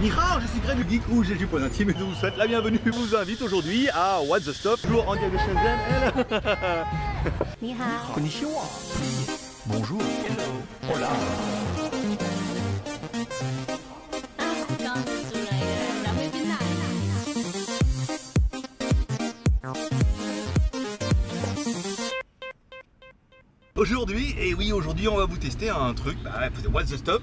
Nihao, je suis Greg le Geek ou j'ai du point intime et je vous souhaite la bienvenue. Je vous invite aujourd'hui à What the Stop. en direct de Shenzhen. Bonjour. Hello. Hola. Aujourd'hui, et oui aujourd'hui on va vous tester un truc, bah, What's the Stop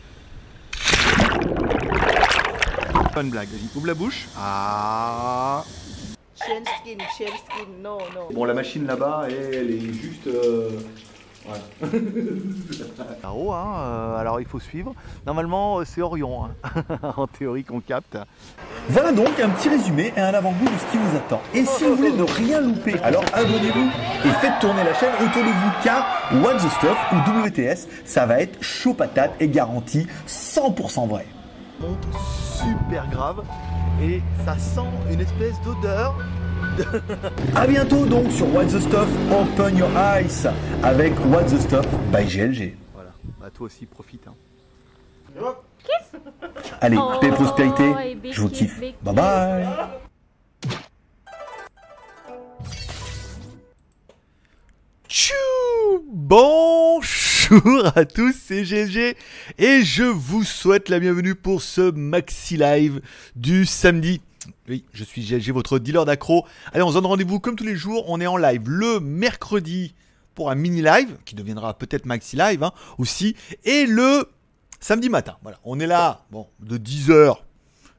Pas une blague, vas-y, ouvre la bouche. Ah. Shell skin, shell skin, no, no. Bon la machine là-bas elle est juste... euh, Là-haut, hein, euh, alors il faut suivre. Normalement, euh, c'est Orion, hein, en théorie qu'on capte. Voilà donc un petit résumé et un avant-goût de ce qui vous attend. Et si vous voulez ne rien louper, alors abonnez-vous et faites tourner la chaîne autour de vous car What the Stuff ou WTS, ça va être chaud patate et garanti 100% vrai. Monte super grave et ça sent une espèce d'odeur. A bientôt donc sur What the Stuff Open Your Eyes avec What the Stuff by GLG. Voilà, bah toi aussi profite. Hein. Allez, paix Oh, prospérité, et big je vous kiffe. Bye bye Tchou Bonjour à tous, c'est GLG et je vous souhaite la bienvenue pour ce maxi live du samedi. Oui, je suis GLG, votre dealer d'accro. Allez, on se donne rendez-vous comme tous les jours. On est en live le mercredi pour un mini live qui deviendra peut-être maxi live hein, aussi et le samedi matin. Voilà, on est là, de 10h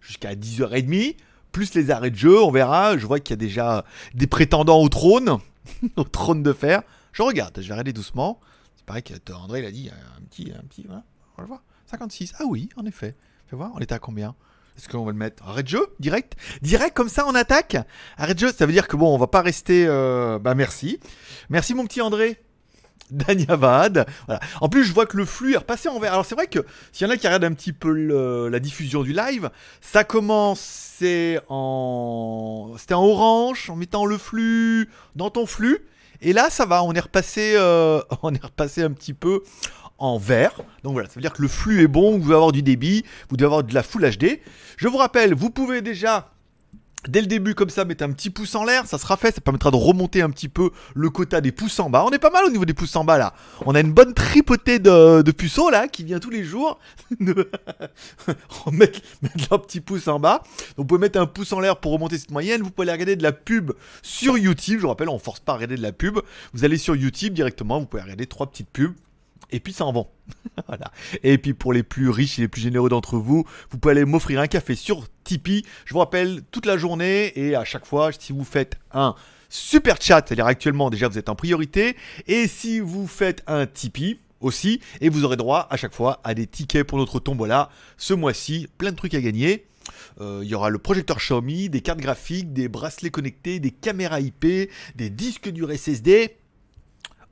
jusqu'à 10h30, plus les arrêts de jeu, on verra. Je vois qu'il y a déjà des prétendants au trône, au trône de fer. Je regarde, je vais regarder doucement. C'est pareil que euh, André il a dit un petit, un petit, on le voir. 56. Ah oui, en effet. Fais voir, on est à combien? Est-ce qu'on va le mettre Arrêt de jeu Direct? Direct comme ça en attaque? Arrêt de jeu, ça veut dire que bon, on va pas rester. euh, Bah merci. Merci mon petit André. Danyavad. Voilà. En plus, je vois que le flux est repassé en vert. Alors, c'est vrai que s'il y en a qui regardent un petit peu la diffusion du live, ça commençait en. C'était en orange, en mettant le flux dans ton flux. Et là, ça va, on est repassé, euh, on est repassé un petit peu en vert. Donc voilà, ça veut dire que le flux est bon, vous devez avoir du débit, vous devez avoir de la Full HD. Je vous rappelle, vous pouvez déjà Dès le début, comme ça, mettre un petit pouce en l'air, ça sera fait, ça permettra de remonter un petit peu le quota des pouces en bas. On est pas mal au niveau des pouces en bas là. On a une bonne tripotée de, puceaux là qui vient tous les jours mettre, mettre leur petit pouce en bas. Donc vous pouvez mettre un pouce en l'air pour remonter cette moyenne. Vous pouvez aller regarder de la pub sur YouTube. Je vous rappelle, on force pas à regarder de la pub. Vous allez sur YouTube directement, vous pouvez regarder trois petites pubs. Et puis ça en vend. voilà. Et puis pour les plus riches et les plus généreux d'entre vous, vous pouvez aller m'offrir un café sur Tipeee. Je vous rappelle toute la journée et à chaque fois, si vous faites un super chat, c'est-à-dire actuellement déjà vous êtes en priorité, et si vous faites un Tipeee aussi, et vous aurez droit à chaque fois à des tickets pour notre tombola. Ce mois-ci, plein de trucs à gagner. Euh, Il y aura le projecteur Xiaomi, des cartes graphiques, des bracelets connectés, des caméras IP, des disques durs SSD.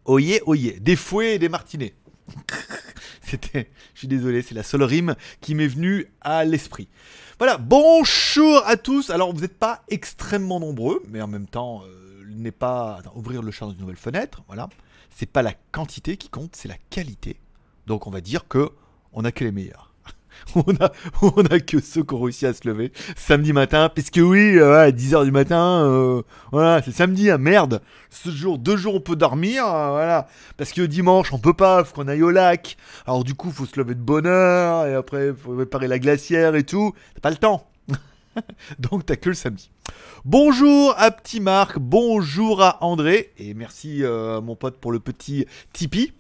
Oyez, oyez, des fouets et des martinets. C'était, je suis désolé, c'est la seule rime qui m'est venue à l'esprit. Voilà, bonjour à tous. Alors, vous n'êtes pas extrêmement nombreux, mais en même temps, euh, n'est pas. Ouvrir le champ dans une nouvelle fenêtre, voilà. C'est pas la quantité qui compte, c'est la qualité. Donc, on va dire que on a que les meilleurs. On a, on a que ceux qui ont réussi à se lever samedi matin, parce que oui, euh, ouais, 10h du matin, euh, voilà, c'est samedi, hein, merde. Ce jour, deux jours on peut dormir, euh, voilà. Parce que dimanche on peut pas, faut qu'on aille au lac. Alors du coup, faut se lever de bonne heure, et après faut réparer la glacière et tout. T'as pas le temps. Donc t'as que le samedi. Bonjour à petit Marc, bonjour à André, et merci euh, à mon pote pour le petit Tipeee.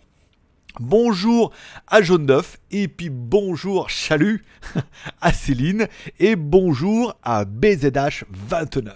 Bonjour à Jaune d'œuf, et puis bonjour chalut à Céline, et bonjour à BZH29.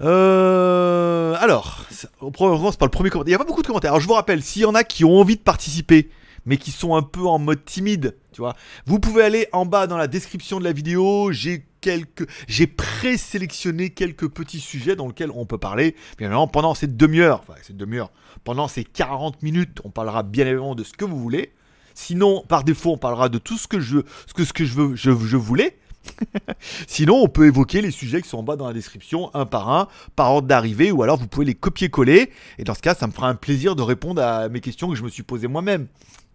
Euh, alors, on commence par le premier commentaire. Il n'y a pas beaucoup de commentaires. Alors je vous rappelle, s'il y en a qui ont envie de participer, mais qui sont un peu en mode timide, tu vois. Vous pouvez aller en bas dans la description de la vidéo, j'ai quelques j'ai présélectionné quelques petits sujets dans lesquels on peut parler. Bien évidemment, pendant cette demi-heure, enfin demi-heure, pendant ces 40 minutes, on parlera bien évidemment de ce que vous voulez. Sinon, par défaut, on parlera de tout ce que je, ce que, ce que je, veux, je, je voulais. Sinon, on peut évoquer les sujets qui sont en bas dans la description, un par un, par ordre d'arrivée, ou alors vous pouvez les copier-coller. Et dans ce cas, ça me fera un plaisir de répondre à mes questions que je me suis posées moi-même.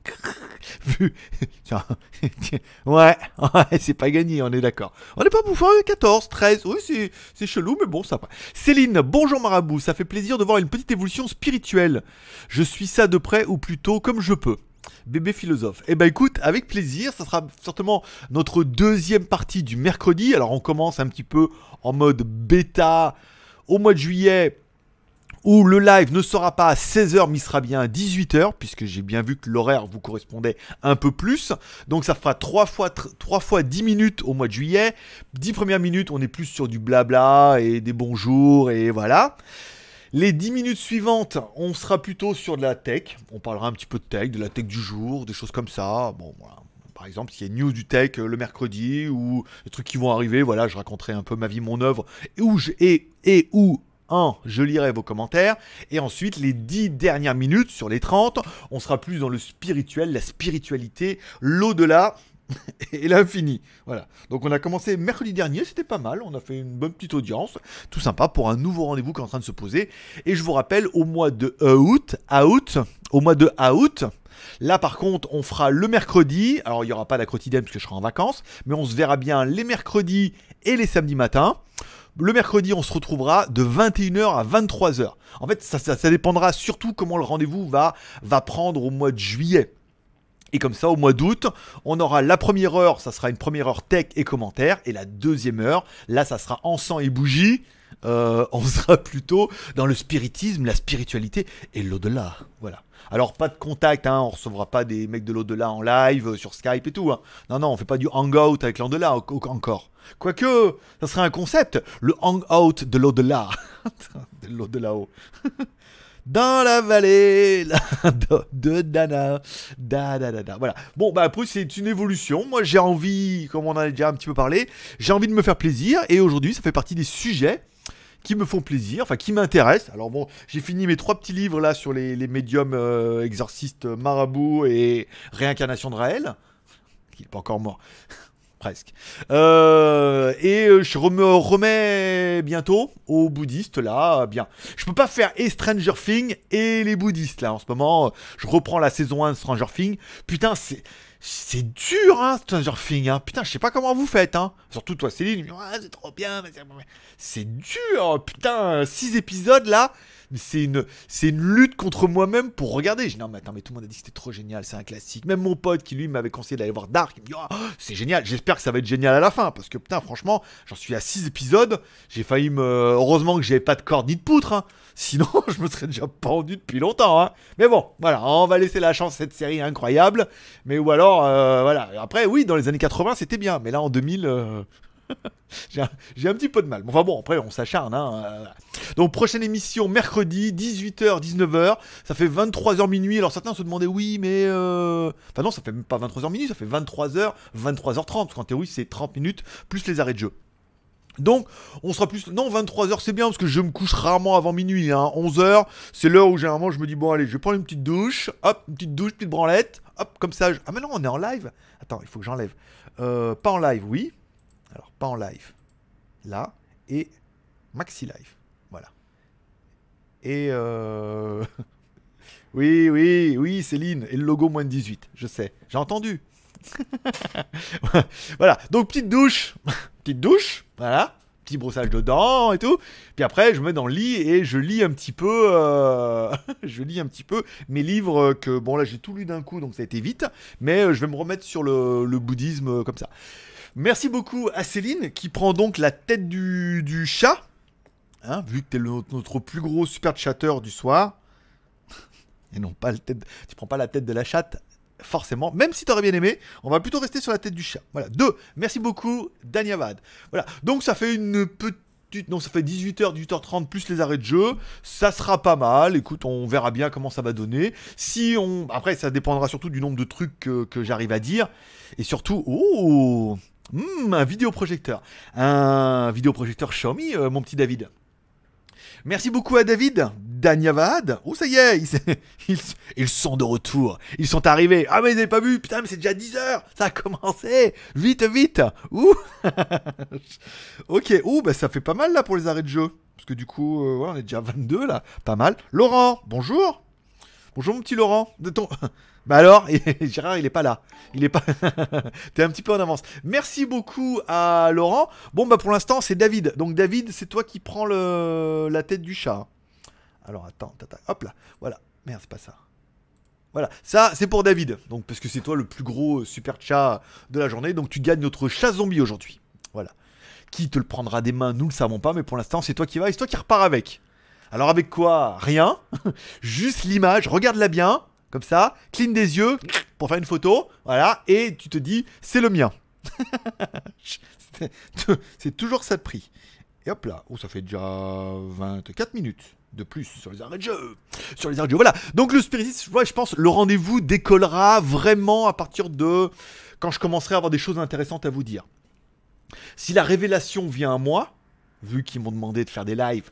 Ouais, c'est pas gagné, on est d'accord. On n'est pas bouffant, 14, 13, oui, c'est, c'est chelou, mais bon, ça va. Céline, bonjour Marabout, ça fait plaisir de voir une petite évolution spirituelle. Je suis ça de près, ou plutôt comme je peux? Bébé philosophe. Eh ben écoute, avec plaisir, ça sera certainement notre deuxième partie du mercredi. Alors on commence un petit peu en mode bêta au mois de juillet où le live ne sera pas à 16h mais sera bien à 18h puisque j'ai bien vu que l'horaire vous correspondait un peu plus. Donc ça fera 3 fois, 3 fois 10 minutes au mois de juillet. 10 premières minutes, on est plus sur du blabla et des bonjours et voilà. Les 10 minutes suivantes, on sera plutôt sur de la tech. On parlera un petit peu de tech, de la tech du jour, des choses comme ça. Par exemple, s'il y a news du tech euh, le mercredi ou des trucs qui vont arriver, voilà, je raconterai un peu ma vie, mon œuvre et où je, et, et où je lirai vos commentaires. Et ensuite, les 10 dernières minutes sur les 30, on sera plus dans le spirituel, la spiritualité, l'au-delà et l'infini. Voilà. Donc on a commencé mercredi dernier, c'était pas mal, on a fait une bonne petite audience, tout sympa pour un nouveau rendez-vous qui est en train de se poser. Et je vous rappelle, au mois de août, août, au mois de août, Là, par contre, on fera le mercredi. Alors, il n'y aura pas d'acrotidienne parce que je serai en vacances. Mais on se verra bien les mercredis et les samedis matins. Le mercredi, on se retrouvera de 21h à 23h. En fait, ça, dépendra surtout comment le rendez-vous va, va prendre au mois de juillet. Et comme ça, au mois d'août, on aura la première heure, ça sera une première heure tech et commentaires. Et la deuxième heure, là, ça sera encens et bougie. Euh, on sera plutôt dans le spiritisme, la spiritualité et l'au-delà. Voilà. Alors, pas de contact, hein, on recevra pas des mecs de l'au-delà en live, euh, sur Skype et tout. hein. Non, non, on fait pas du hangout avec l'au-delà au- au- encore. Quoique, ça serait un concept, le hangout de l'au-delà. de l'au-delà-haut. Dans la vallée de Dana. Da, da, da, da. Voilà. Bon, bah après, c'est une évolution. Moi, j'ai envie, comme on en a déjà un petit peu parlé, j'ai envie de me faire plaisir. Et aujourd'hui, ça fait partie des sujets qui me font plaisir, enfin qui m'intéressent. Alors bon, j'ai fini mes trois petits livres là sur les, médiums euh, exorcistes marabouts et réincarnation de Raël. Il n'est pas encore mort. Presque. Euh, et euh, je me remets bientôt aux bouddhistes là. Bien. Je peux pas faire et Stranger Things et les bouddhistes là en ce moment. Je reprends la saison 1 de Stranger Things. Putain, c'est. C'est dur, hein, Stranger Things, hein. Putain, je sais pas comment vous faites, hein. Surtout toi, Céline, Ouais, c'est trop bien, c'est dur, putain, 6 épisodes là. C'est une, c'est une lutte contre moi-même pour regarder. Je dis non, mais attends, mais tout le monde a dit que c'était trop génial, c'est un classique. Même mon pote qui lui m'avait conseillé d'aller voir Dark, il me dit oh, c'est génial. J'espère que ça va être génial à la fin parce que putain, franchement, j'en suis à 6 épisodes. J'ai failli me. Heureusement que j'avais pas de corde ni de poutre, hein. Sinon, je me serais déjà pendu depuis longtemps, hein. Mais bon, voilà, on va laisser la chance cette série incroyable. Mais ou alors, euh, voilà. Après, oui, dans les années 80, c'était bien. Mais là, en 2000. euh, j'ai un, petit peu de mal. Enfin bon, après, on s'acharne. Hein. euh. Donc, prochaine émission, mercredi, 18h, 19h. Ça fait 23h minuit. Alors, certains se demandaient, oui, mais. euh, Enfin, non, ça fait même pas 23h minuit, ça fait 23h, 23h30. Parce qu'en théorie, c'est 30 minutes plus les arrêts de jeu. Donc, on sera plus. Non, 23h, c'est bien parce que je me couche rarement avant minuit. Hein. 11h, c'est l'heure où généralement je me dis, bon, allez, je vais prendre une petite douche. Hop, une petite douche, petite branlette. Hop, comme ça. Ah, mais non, on est en live. Attends, il faut que j'enlève. Euh, pas en live, oui. Alors, pas en live. Là. Et maxi live. Voilà. Et. Euh... oui, oui, oui, Céline. Et le logo moins de 18. Je sais. J'ai entendu. voilà. Donc, petite douche. petite douche. Voilà. Petit brossage de dents et tout. Puis après, je me mets dans le lit et je lis un petit peu. euh, je lis un petit peu mes livres que. Bon, là, j'ai tout lu d'un coup, donc ça a été vite. Mais euh, je vais me remettre sur le, bouddhisme comme ça. Merci beaucoup à Céline qui prend donc la tête du, chat. Hein, vu que t'es notre plus gros super chatter du soir. Et non pas le tête. Tu prends pas la tête de la chatte, forcément. Même si t'aurais bien aimé, on va plutôt rester sur la tête du chat. Voilà. Deux. Merci beaucoup, Danyavad. Voilà. Donc ça fait une petite non, ça fait 18h, 18h30 plus les arrêts de jeu. Ça sera pas mal. Écoute, on verra bien comment ça va donner. Si on, après, ça dépendra surtout du nombre de trucs que, que j'arrive à dire. Et surtout, oh, hmm, un vidéoprojecteur. Un vidéoprojecteur Xiaomi, euh, mon petit David. Merci beaucoup à David, Danyavad. Oh, ça y est, ils, sont de retour. Ils sont arrivés. Ah, mais ils n'avaient pas vu? Putain, mais c'est déjà 10h. Ça a commencé. Vite, vite. Ouh. ok. Ouh, bah ça fait pas mal là pour les arrêts de jeu. Parce que du coup, euh, on est déjà à 22 là. Pas mal. Laurent, bonjour. Bonjour mon petit Laurent. Bah alors, Gérard, il est pas là. Il est pas. T'es un petit peu en avance. Merci beaucoup à Laurent. Bon bah pour l'instant c'est David. Donc David, c'est toi qui prends le... la tête du chat. Alors attends, attends, attends. hop là. Voilà. Merde, c'est pas ça. Voilà, ça c'est pour David. Donc parce que c'est toi le plus gros euh, super chat de la journée. Donc tu gagnes notre chat zombie aujourd'hui. Voilà. Qui te le prendra des mains, nous le savons pas, mais pour l'instant c'est toi qui vas et c'est toi qui repars avec. Alors avec quoi? Rien. Juste l'image, regarde-la bien, comme ça, cligne des yeux pour faire une photo, voilà, et tu te dis c'est le mien. C'est- toujours ça de prix. Et hop là, oh, ça fait déjà 24 minutes de plus sur les arrêts de jeu. Sur les arrêts de jeu, voilà. Donc le spiritisme, ouais, je pense, le rendez-vous décollera vraiment à partir de quand je commencerai à avoir des choses intéressantes à vous dire. Si la révélation vient à moi, vu qu'ils m'ont demandé de faire des lives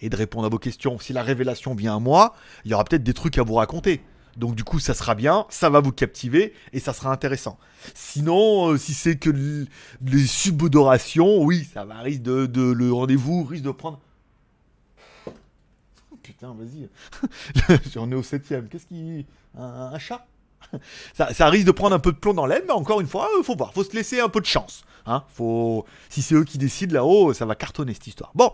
et de répondre à vos questions, si la révélation vient à moi, il y aura peut-être des trucs à vous raconter. Donc du coup, ça sera bien, ça va vous captiver et ça sera intéressant. Sinon, euh, si c'est que les subodorations, oui, ça va risque de, le rendez-vous risque de prendre. Oh, putain, vas-y. On est au septième. Qu'est-ce qui, un chat? ça, risque de prendre un peu de plomb dans l'aile, mais encore une fois, euh, faut voir, faut se laisser un peu de chance. Hein faut... Si c'est eux qui décident là-haut, ça va cartonner cette histoire. Bon,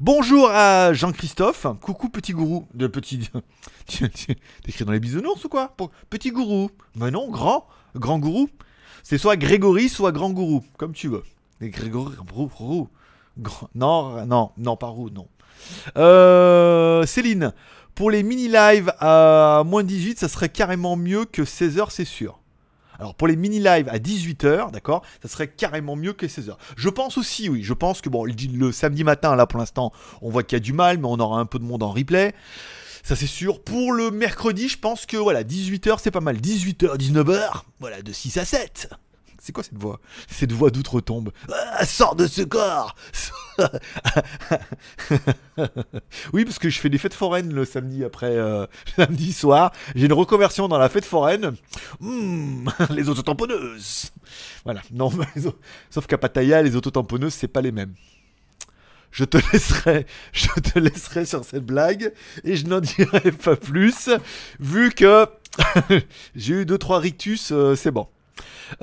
bonjour à Jean-Christophe. Coucou petit gourou. De petit. T'écris dans les bisounours ou quoi? Petit gourou. Mais non, grand. Grand gourou. C'est soit Grégory, soit grand gourou. Comme tu veux. Et Grégory, roux, roux. Grand- Non, non, non, pas roux, non. Euh, Céline, pour les mini-lives à moins 18, ça serait carrément mieux que 16h, c'est sûr. Alors pour les mini-lives à 18h, d'accord, ça serait carrément mieux que 16h. Je pense aussi, oui, je pense que bon, le, samedi matin, là pour l'instant, on voit qu'il y a du mal, mais on aura un peu de monde en replay. Ça c'est sûr. Pour le mercredi, je pense que voilà, 18h c'est pas mal. 18h, 19h, voilà, de 6 à 7. C'est quoi cette voix? Cette voix d'outre-tombe? Ah, sors de ce corps Oui, parce que je fais des fêtes foraines le samedi après, euh, samedi soir. J'ai une reconversion dans la fête foraine. Hmm, les autotamponneuses. Voilà. Non, sauf qu'à Pattaya, les autotamponneuses, c'est pas les mêmes. Je te laisserai, je te laisserai sur cette blague et je n'en dirai pas plus, vu que j'ai eu deux trois rictus, euh, c'est bon.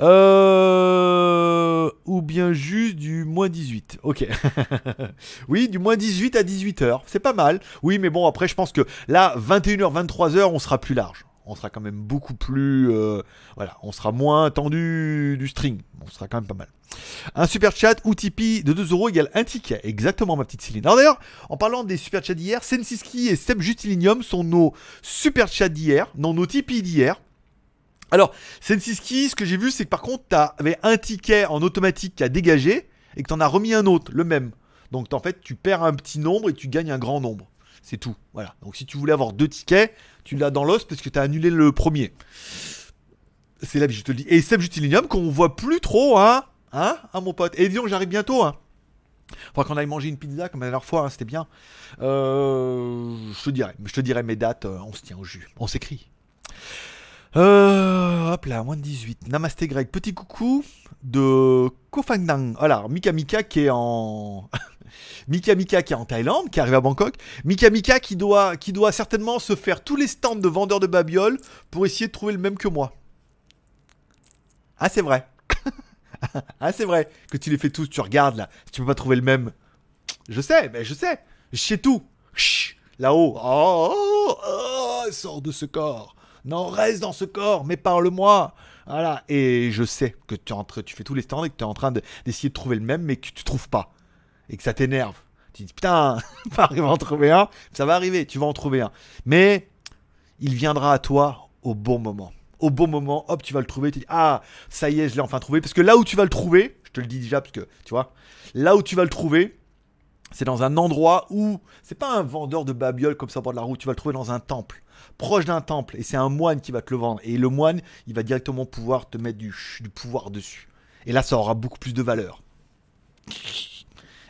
Euh, ou bien juste du moins 18. Ok. oui, du moins 18 à 18h. C'est pas mal. Oui, mais bon, après, je pense que là, 21h, 23h, on sera plus large. On sera quand même beaucoup plus. euh, voilà, on sera moins tendu du string. On sera quand même pas mal. Un super chat ou Tipeee de 2 euros égale un ticket. Exactement, ma petite Céline. Alors d'ailleurs, en parlant des super chats d'hier, Sensiski et Seb Justilinium sont nos super chats d'hier, non nos Tipeee d'hier. Alors, Sensiski, ce que j'ai vu, c'est que par contre, tu avais un ticket en automatique qui a dégagé et que tu en as remis un autre, le même. Donc, en fait, tu perds un petit nombre et tu gagnes un grand nombre. C'est tout. Voilà. Donc, si tu voulais avoir deux tickets, tu l'as dans l'os parce que tu as annulé le premier. C'est la vie, je te le dis. Et Seb Justilinium, qu'on voit plus trop, hein Hein, hein, mon pote Et disons que j'arrive bientôt, hein Faudra qu'on aille manger une pizza comme la dernière fois, hein, c'était bien. Euh, je te dirai, je te dirai mes dates, euh, on se tient au jus, on s'écrit. Euh, hop là, moins de 18. Namasté Greg, petit coucou de Kofangdang. Voilà, Mika Mika qui est en. Mika Mika qui est en Thaïlande, qui arrive à Bangkok. Mika Mika qui doit, qui doit certainement se faire tous les stands de vendeurs de babioles pour essayer de trouver le même que moi. Ah, c'est vrai. ah, c'est vrai que tu les fais tous, tu regardes là, si tu peux pas trouver le même. Je sais, mais je sais. Je sais tout. Là-haut. Oh, oh, oh, sors de ce corps. Non, reste dans ce corps, mais parle-moi. Voilà. Et je sais que tu, es en train- tu fais tous les stands et que tu es en train de- d'essayer de, trouver le même, mais que tu trouves pas. Et que ça t'énerve. Tu dis, putain, pas arriver à en trouver un. Ça va arriver, tu vas en trouver un. Mais il viendra à toi au bon moment. Au bon moment, hop, tu vas le trouver. Tu dis, ah, ça y est, je l'ai enfin trouvé. Parce que là où tu vas le trouver, je te le dis déjà, parce que, tu vois, là où tu vas le trouver, C'est dans un endroit où c'est pas un vendeur de babioles comme ça au bord de la route, tu vas le trouver dans un temple, proche d'un temple, et c'est un moine qui va te le vendre. Et le moine, il va directement pouvoir te mettre du, pouvoir dessus. Et là, ça aura beaucoup plus de valeur.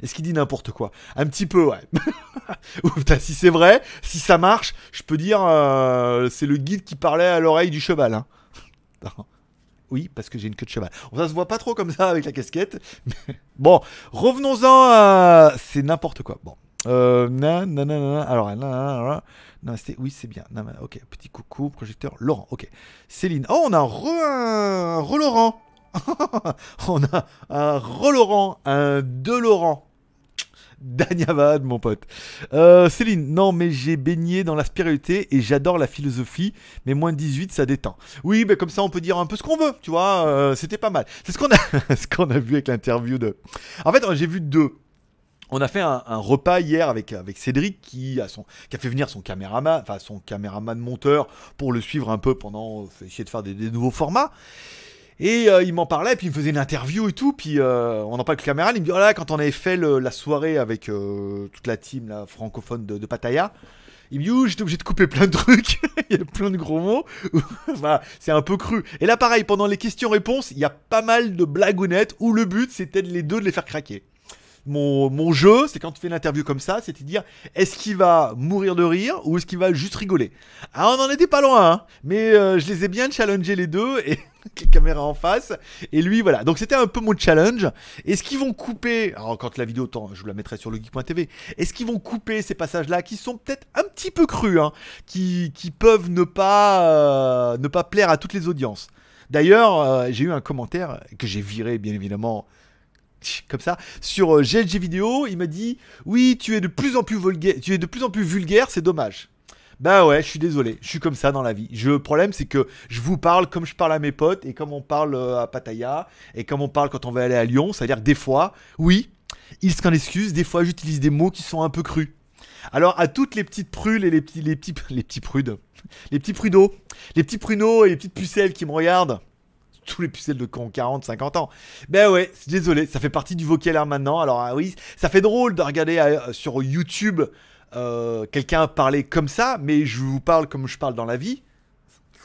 Est-ce qu'il dit n'importe quoi? Un petit peu, ouais. Si c'est vrai, si ça marche, je peux dire, euh, c'est le guide qui parlait à l'oreille du cheval. hein. Oui, parce que j'ai une queue de cheval. Ça se voit pas trop comme ça avec la casquette. bon, revenons-en à... C'est n'importe quoi. Bon. Euh, na, na, na, na, na. alors, na, na, na, na. Non, c'était- oui, c'est bien. Ok, petit coucou, projecteur. Laurent, ok. Céline. Oh, on a re, un re Laurent. on a un re Laurent, un de Laurent. Danyavad, mon pote. Euh, Céline, non, mais j'ai baigné dans la spiritualité et j'adore la philosophie, mais moins de 18, ça détend. Oui, mais comme ça, on peut dire un peu ce qu'on veut, tu vois. euh, C'était pas mal. C'est ce qu'on a, ce qu'on a vu avec l'interview de. En fait, j'ai vu deux. On a fait un, repas hier avec, avec Cédric qui a, fait venir son caméraman, enfin son caméraman monteur pour le suivre un peu pendant euh, essayer de faire des, nouveaux formats. Et euh, il m'en parlait, puis il me faisait une interview et tout, puis euh, on en parle avec le caméraman, il me dit, oh quand on avait fait la soirée avec toute la team là, francophone de, de Pattaya, il me dit, ouh, j'étais obligé de couper plein de trucs, il y a plein de gros mots, Voilà, c'est un peu cru. Et là, pareil, pendant les questions-réponses, il y a pas mal de blagounettes où le but, c'était les deux de les faire craquer. Mon, jeu, c'est quand tu fais une interview comme ça, c'est de dire est-ce qu'il va mourir de rire ou est-ce qu'il va juste rigoler? Ah, on en était pas loin, hein, mais euh, je les ai bien challengés les deux et caméras en face. Et lui, voilà. Donc c'était un peu mon challenge. Est-ce qu'ils vont couper Alors quand la vidéo je vous la mettrai sur le. Est-ce qu'ils vont couper ces passages-là qui sont peut-être un petit peu crus, hein, qui, peuvent ne pas euh, ne pas plaire à toutes les audiences? D'ailleurs, euh, j'ai eu un commentaire que j'ai viré bien évidemment comme ça sur euh, GLG vidéo, il m'a dit "Oui, tu es de plus en plus vulgaire, tu es de plus en plus vulgaire, c'est dommage." Bah ouais, je suis désolé, je suis comme ça dans la vie. Je, le problème, c'est que je vous parle comme je parle à mes potes et comme on parle euh, à Pattaya et comme on parle quand on va aller à Lyon. C'est-à-dire que des fois, oui, il s'en excuse, des fois j'utilise des mots qui sont un peu crus. Alors à toutes les petites prules et les petits, les petits, les petits prudes, les petits prudeaux, les petits pruneaux et les petites pucelles qui me regardent, tous les pucelles de qui ont 40, 50 ans. Ben ouais, désolé, ça fait partie du vocabulaire maintenant. Alors ah oui, ça fait drôle de regarder euh, sur YouTube euh, quelqu'un parler comme ça, mais je vous parle comme je parle dans la vie.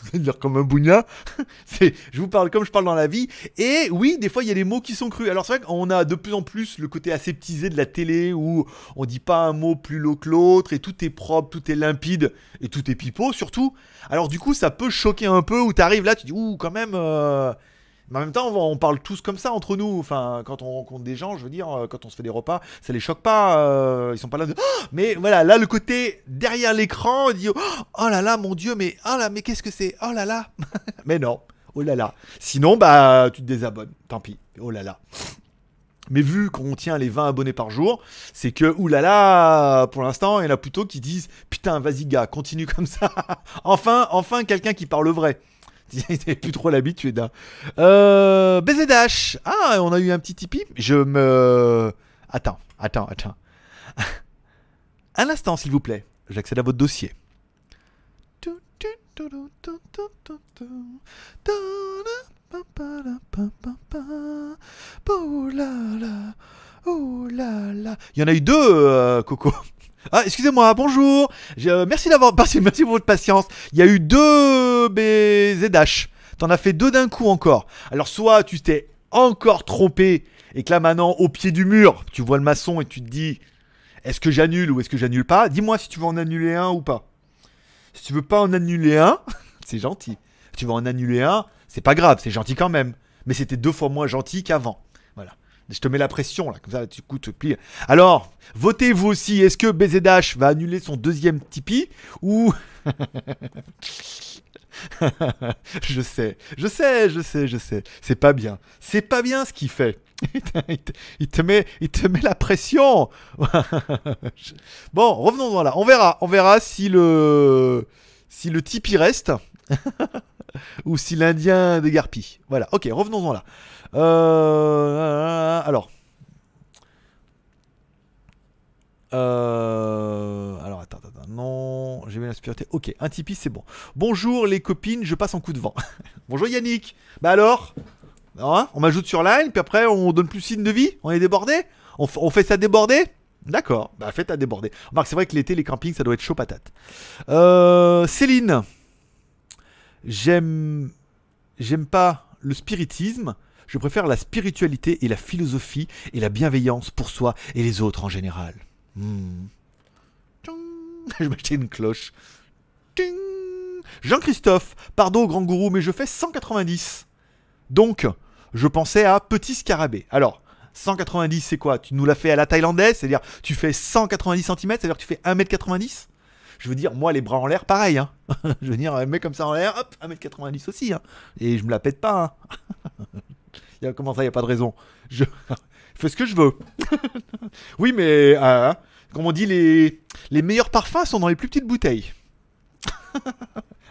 Dire comme un c'est, je vous parle comme je parle dans la vie. Et oui, des fois, il y a des mots qui sont crus. Alors, c'est vrai qu'on a de plus en plus le côté aseptisé de la télé où on dit pas un mot plus lourd que l'autre et tout est propre, tout est limpide et tout est pipeau surtout. Alors, du coup, ça peut choquer un peu où t'arrives là, tu dis, ouh, quand même. euh, Mais en même temps, on parle tous comme ça entre nous. Enfin, quand on rencontre des gens, je veux dire, euh, quand on se fait des repas, ça les choque pas. euh, Ils sont pas là. Oh mais voilà, là, le côté derrière l'écran, on dit oh, oh là là, mon Dieu, mais oh là, mais qu'est-ce que c'est? Oh là là. mais non, oh là là. Sinon, bah, tu te désabonnes. Tant pis. Oh là là. Mais vu qu'on tient les 20 abonnés par jour, c'est que, oulala, pour l'instant, il y en a plutôt qui disent Putain, vas-y, gars, continue comme ça. enfin, enfin, quelqu'un qui parle vrai. T'avais plus trop l'habitude. Hein. Euh, BZH. Ah, on a eu un petit Tipeee. Je me. Attends, attends, attends. Un instant, s'il vous plaît. J'accède à votre dossier. Il y en a eu deux, euh, Coco. Ah, excusez-moi, bonjour. Euh, merci d'avoir, merci, merci pour votre patience. Il y a eu deux BZH. T'en as fait deux d'un coup encore. Alors, soit tu t'es encore trompé et que là maintenant, au pied du mur, tu vois le maçon et tu te dis, est-ce que j'annule ou est-ce que j'annule pas? Dis-moi si tu veux en annuler un ou pas. Si tu veux pas en annuler un, c'est gentil. Si tu veux en annuler un, c'est pas grave, c'est gentil quand même. Mais c'était deux fois moins gentil qu'avant. Je te mets la pression là, comme ça tu coûtes plie. Alors, votez vous aussi. Est-ce que BZH va annuler son deuxième Tipeee ou je sais, je sais, je sais, je sais. C'est pas bien. C'est pas bien ce qu'il fait. il, te, te met, il te met la pression. Bon, revenons-en là. On verra, on verra si le, si le Tipeee reste ou si l'Indien dégarpille. Voilà. Ok, revenons-en là. Euh, alors. Euh, alors attends, attends, non, j'ai mis la supériorité. Ok, un Tipeee c'est bon. Bonjour les copines, je passe en coup de vent. Bonjour Yannick. Bah alors? Hein? On m'ajoute sur line, puis après on donne plus signe de vie? On est débordé? On, fait ça déborder? D'accord, bah faites à déborder. C'est vrai que l'été, les campings, ça doit être chaud patate. Euh, Céline, j'aime, j'aime pas le spiritisme. Je préfère la spiritualité et la philosophie et la bienveillance pour soi et les autres en général. Hmm. Je acheter une cloche. Jean-Christophe, pardon grand gourou, mais je fais 190. Donc, je pensais à petit scarabée. Alors, 190 c'est quoi? Tu nous l'as fait à la thaïlandaise, c'est-à-dire tu fais 190 cm, c'est-à-dire tu fais 1m90 Je veux dire, moi les bras en l'air, pareil. Hein. je veux dire, un mec comme ça en l'air, hop, 1m90 aussi. Hein. Et je me la pète pas. Hein. Comment ça, il n'y a pas de raison? Je fais ce que je veux. oui, mais euh, comme on dit, les... les meilleurs parfums sont dans les plus petites bouteilles.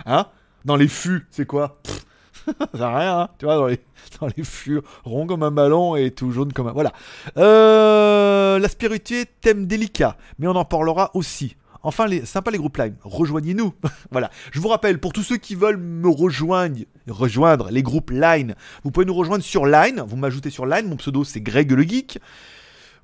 hein? Dans les fûts, c'est quoi? Ça sert à rien, hein tu vois, dans les, dans les fûts, rond comme un ballon et tout jaune comme un... Voilà. Euh, la spiritualité, thème délicat, mais on en parlera aussi. Enfin, les, sympa les groupes live, rejoignez-nous. voilà. Je vous rappelle, pour tous ceux qui veulent me rejoindre, rejoindre les groupes Line, vous pouvez nous rejoindre sur Line. Vous m'ajoutez sur Line. Mon pseudo, c'est Greg le Geek.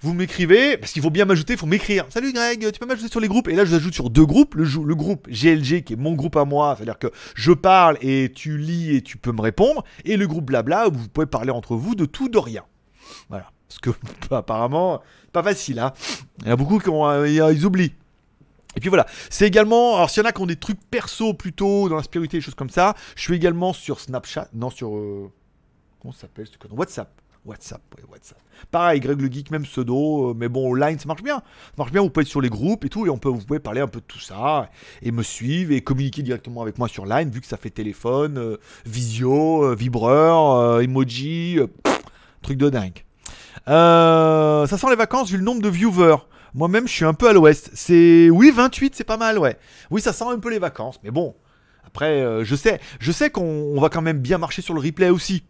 Vous m'écrivez, parce qu'il faut bien m'ajouter, il faut m'écrire. Salut Greg, tu peux m'ajouter sur les groupes? Et là, je vous ajoute sur deux groupes. Le, groupe GLG, qui est mon groupe à moi, c'est-à-dire que je parle et tu lis et tu peux me répondre. Et le groupe Blabla, où vous pouvez parler entre vous de tout, de rien. Voilà. Parce que, apparemment, pas facile, hein. Il y a beaucoup qui ont, euh, ils oublient. Et puis voilà, c'est également, alors s'il y en a qui ont des trucs perso plutôt dans la spiritualité, des choses comme ça, je suis également sur Snapchat, non sur, euh, comment ça s'appelle WhatsApp, WhatsApp, ouais, WhatsApp. Pareil, Greg le Geek, même pseudo, euh, mais bon, online, ça marche bien, ça marche bien, vous pouvez être sur les groupes et tout, et on peut, vous pouvez parler un peu de tout ça, et me suivre, et communiquer directement avec moi sur Line, vu que ça fait téléphone, euh, visio, vibreur, emoji, pff, truc de dingue. Ça sent les vacances vu le nombre de viewers. Moi-même, je suis un peu à l'ouest. C'est oui, 28, c'est pas mal, ouais. Oui, ça sent un peu les vacances, mais bon. Après, euh, je sais, je sais qu'on on va quand même bien marcher sur le replay aussi.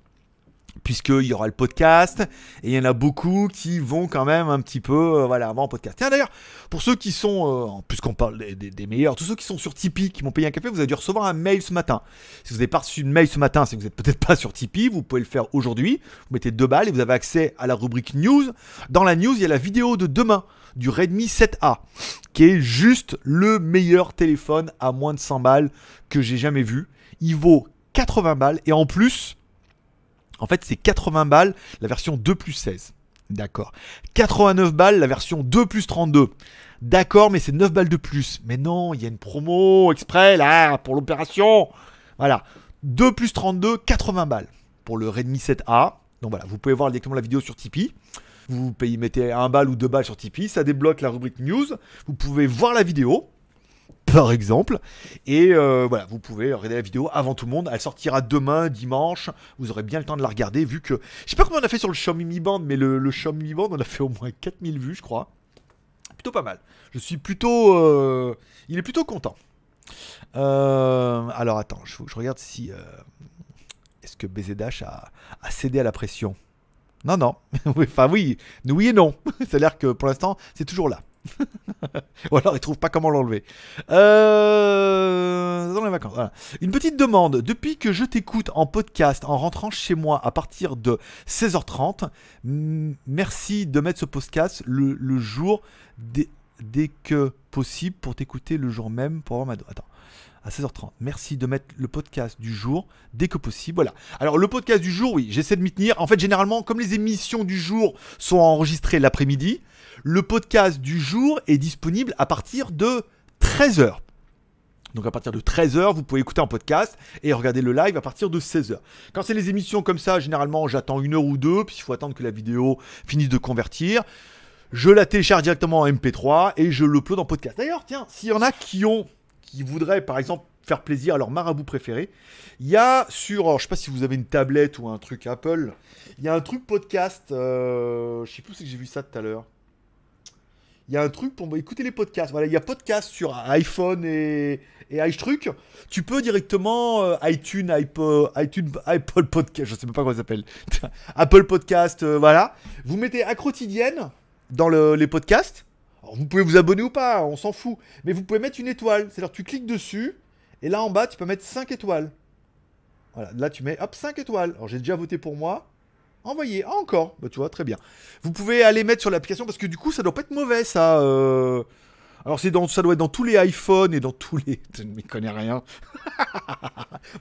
Puisqu'il y aura le podcast, et il y en a beaucoup qui vont quand même un petit peu, euh, voilà, avant en podcast. Tiens d'ailleurs, pour ceux qui sont, euh, puisqu'on parle des, meilleurs, tous ceux qui sont sur Tipeee, qui m'ont payé un café, vous avez dû recevoir un mail ce matin. Si vous n'avez pas reçu de mail ce matin, que vous n'êtes peut-être pas sur Tipeee, vous pouvez le faire aujourd'hui. Vous mettez deux balles et vous avez accès à la rubrique news. Dans la news, il y a la vidéo de demain du Redmi 7A, qui est juste le meilleur téléphone à moins de 100 balles que j'ai jamais vu. Il vaut 80 balles et en plus, en fait, c'est 80 balles la version 2 plus 16. D'accord. 89 balles la version 2 plus 32. D'accord, mais c'est 9 balles de plus. Mais non, il y a une promo exprès là pour l'opération. Voilà. 2 plus 32, 80 balles pour le Redmi 7A. Donc voilà, vous pouvez voir directement la vidéo sur Tipeee. Vous payez, mettez 1 balle ou 2 balles sur Tipeee, ça débloque la rubrique news. Vous pouvez voir la vidéo, par exemple. Et euh, voilà, vous pouvez regarder la vidéo avant tout le monde. Elle sortira demain, dimanche. Vous aurez bien le temps de la regarder, vu que. Je sais pas combien on a fait sur le Xiaomi Mi Band, mais le, le Xiaomi Mi Band, on a fait au moins 4000 vues, je crois. Plutôt pas mal. Je suis plutôt. euh, Il est plutôt content. Euh, alors attends, je, regarde si. Est-ce que BZH a cédé à la pression? Non, non. Enfin, oui. Oui et non. C'est-à-dire que pour l'instant, c'est toujours là. Ou alors il trouve pas comment l'enlever. Euh... Dans les vacances. Une petite demande. Depuis que je t'écoute en podcast en rentrant chez moi à partir de 16h30, m- merci de mettre ce podcast le, jour dès, dès que possible pour t'écouter le jour même pour avoir ma. Attends. À 16h30. Merci de mettre le podcast du jour dès que possible. Voilà. Alors, le podcast du jour, oui, j'essaie de m'y tenir. En fait, généralement, comme les émissions du jour sont enregistrées l'après-midi, le podcast du jour est disponible à partir de 13h. Donc à partir de 13h, vous pouvez écouter un podcast et regarder le live à partir de 16h. Quand c'est les émissions comme ça, généralement j'attends une heure ou deux, puis il faut attendre que la vidéo finisse de convertir. Je la télécharge directement en MP3 et je l'upload en podcast. D'ailleurs, tiens, s'il y en a qui ont, qui voudraient par exemple faire plaisir à leur marabout préféré, il y a sur, alors, je sais pas si vous avez une tablette ou un truc Apple, il y a un truc podcast, euh, je sais plus où c'est que j'ai vu ça tout à l'heure. Il y a un truc pour écouter les podcasts. Voilà, il y a podcast sur iPhone et, et iTruc. Tu peux directement euh, iTunes, iPod, iTunes, Apple Podcast, je sais même pas comment ça s'appelle. Apple Podcast, euh, voilà. Vous mettez à dans le- les podcasts. Vous pouvez vous abonner ou pas, on s'en fout. Mais vous pouvez mettre une étoile. C'est-à-dire tu cliques dessus et là en bas tu peux mettre 5 étoiles. Voilà, là tu mets hop 5 étoiles. Alors j'ai déjà voté pour moi. envoyé. Ah, encore. Bah, tu vois, très bien. Vous pouvez aller mettre sur l'application parce que du coup, ça doit pas être mauvais, ça. euh. Alors, c'est dans, ça doit être dans tous les iPhones et dans tous les. Je ne m'y connais rien.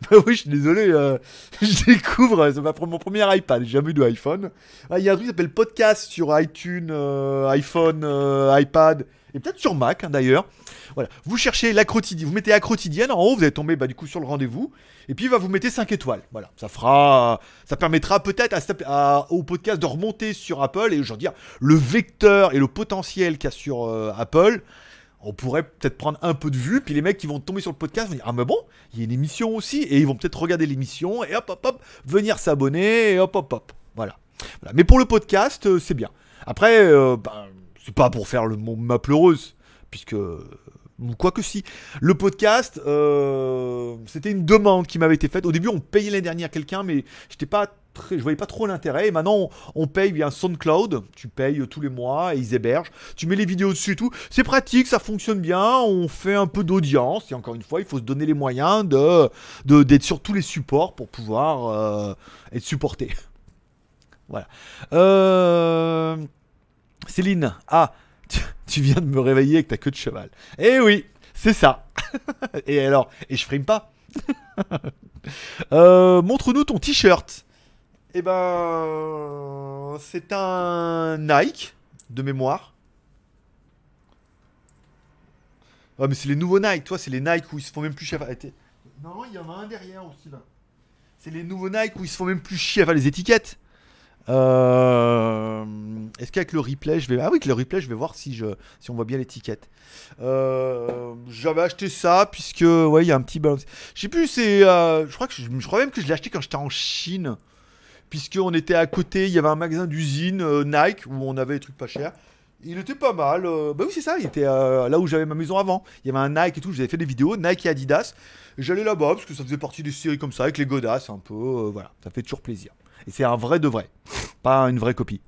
bah oui, je suis désolé. euh, je découvre. C'est ma- mon premier iPad. J'ai jamais eu de iPhone. Ah, Il y a un truc qui s'appelle podcast sur iTunes, euh, iPhone, euh, iPad et peut-être sur Mac hein, d'ailleurs. Voilà. Vous cherchez la quotidienne, vous mettez la quotidienne en haut, vous allez tomber bah, du coup sur le rendez-vous. Et puis bah, vous mettez 5 étoiles. Voilà. Ça fera. Ça permettra peut-être au podcast de remonter sur Apple et dire le vecteur et le potentiel qu'il y a sur euh, Apple. On pourrait peut-être prendre un peu de vue, puis les mecs qui vont tomber sur le podcast vont dire Ah, mais bon, il y a une émission aussi, et ils vont peut-être regarder l'émission, et hop, hop, hop, venir s'abonner, et hop, hop, hop. Voilà. Mais pour le podcast, euh, c'est bien. Après, euh, ben, c'est pas pour faire le mot ma pleureuse, puisque. Ou quoi que si. Le podcast, euh, c'était une demande qui m'avait été faite. Au début, on payait l'année dernière quelqu'un, mais j'étais pas très, je voyais pas trop l'intérêt. Et maintenant, on, paye via SoundCloud. Tu payes tous les mois et ils hébergent. Tu mets les vidéos dessus et tout. C'est pratique, ça fonctionne bien. On fait un peu d'audience. Et encore une fois, il faut se donner les moyens de de- d'être sur tous les supports pour pouvoir euh, être supporté. Voilà. Euh, Céline, ah, tu, tu viens de me réveiller avec ta queue de cheval. Eh oui, c'est ça. et alors, et je frime pas. Euh, Montre-nous ton t-shirt. Eh ben, c'est un Nike de mémoire. Ah, mais c'est les nouveaux Nike, toi, c'est les Nike où ils se font même plus chier. à- Attends. Non, il y en a un derrière aussi là. C'est les nouveaux Nike où ils se font même plus chier à les étiquettes. Euh, Est-ce qu'avec le replay, je vais. Ah oui, avec le replay, je vais voir si, je... si on voit bien l'étiquette. Euh, J'avais acheté ça puisque. Ouais, il y a un petit balance. Je sais plus, c'est. euh, Je crois que je crois même que je l'ai acheté quand j'étais en Chine. Puisqu'on était à côté, il y avait un magasin d'usine euh, Nike où on avait des trucs pas chers. Il était pas mal. euh, Bah oui, c'est ça. Il était euh, là où j'avais ma maison avant. Il y avait un Nike et tout. J'avais fait des vidéos, Nike et Adidas. J'allais là-bas parce que ça faisait partie des séries comme ça, avec les godasses un peu. euh, voilà, ça fait toujours plaisir. Et c'est un vrai de vrai. Pas une vraie copie.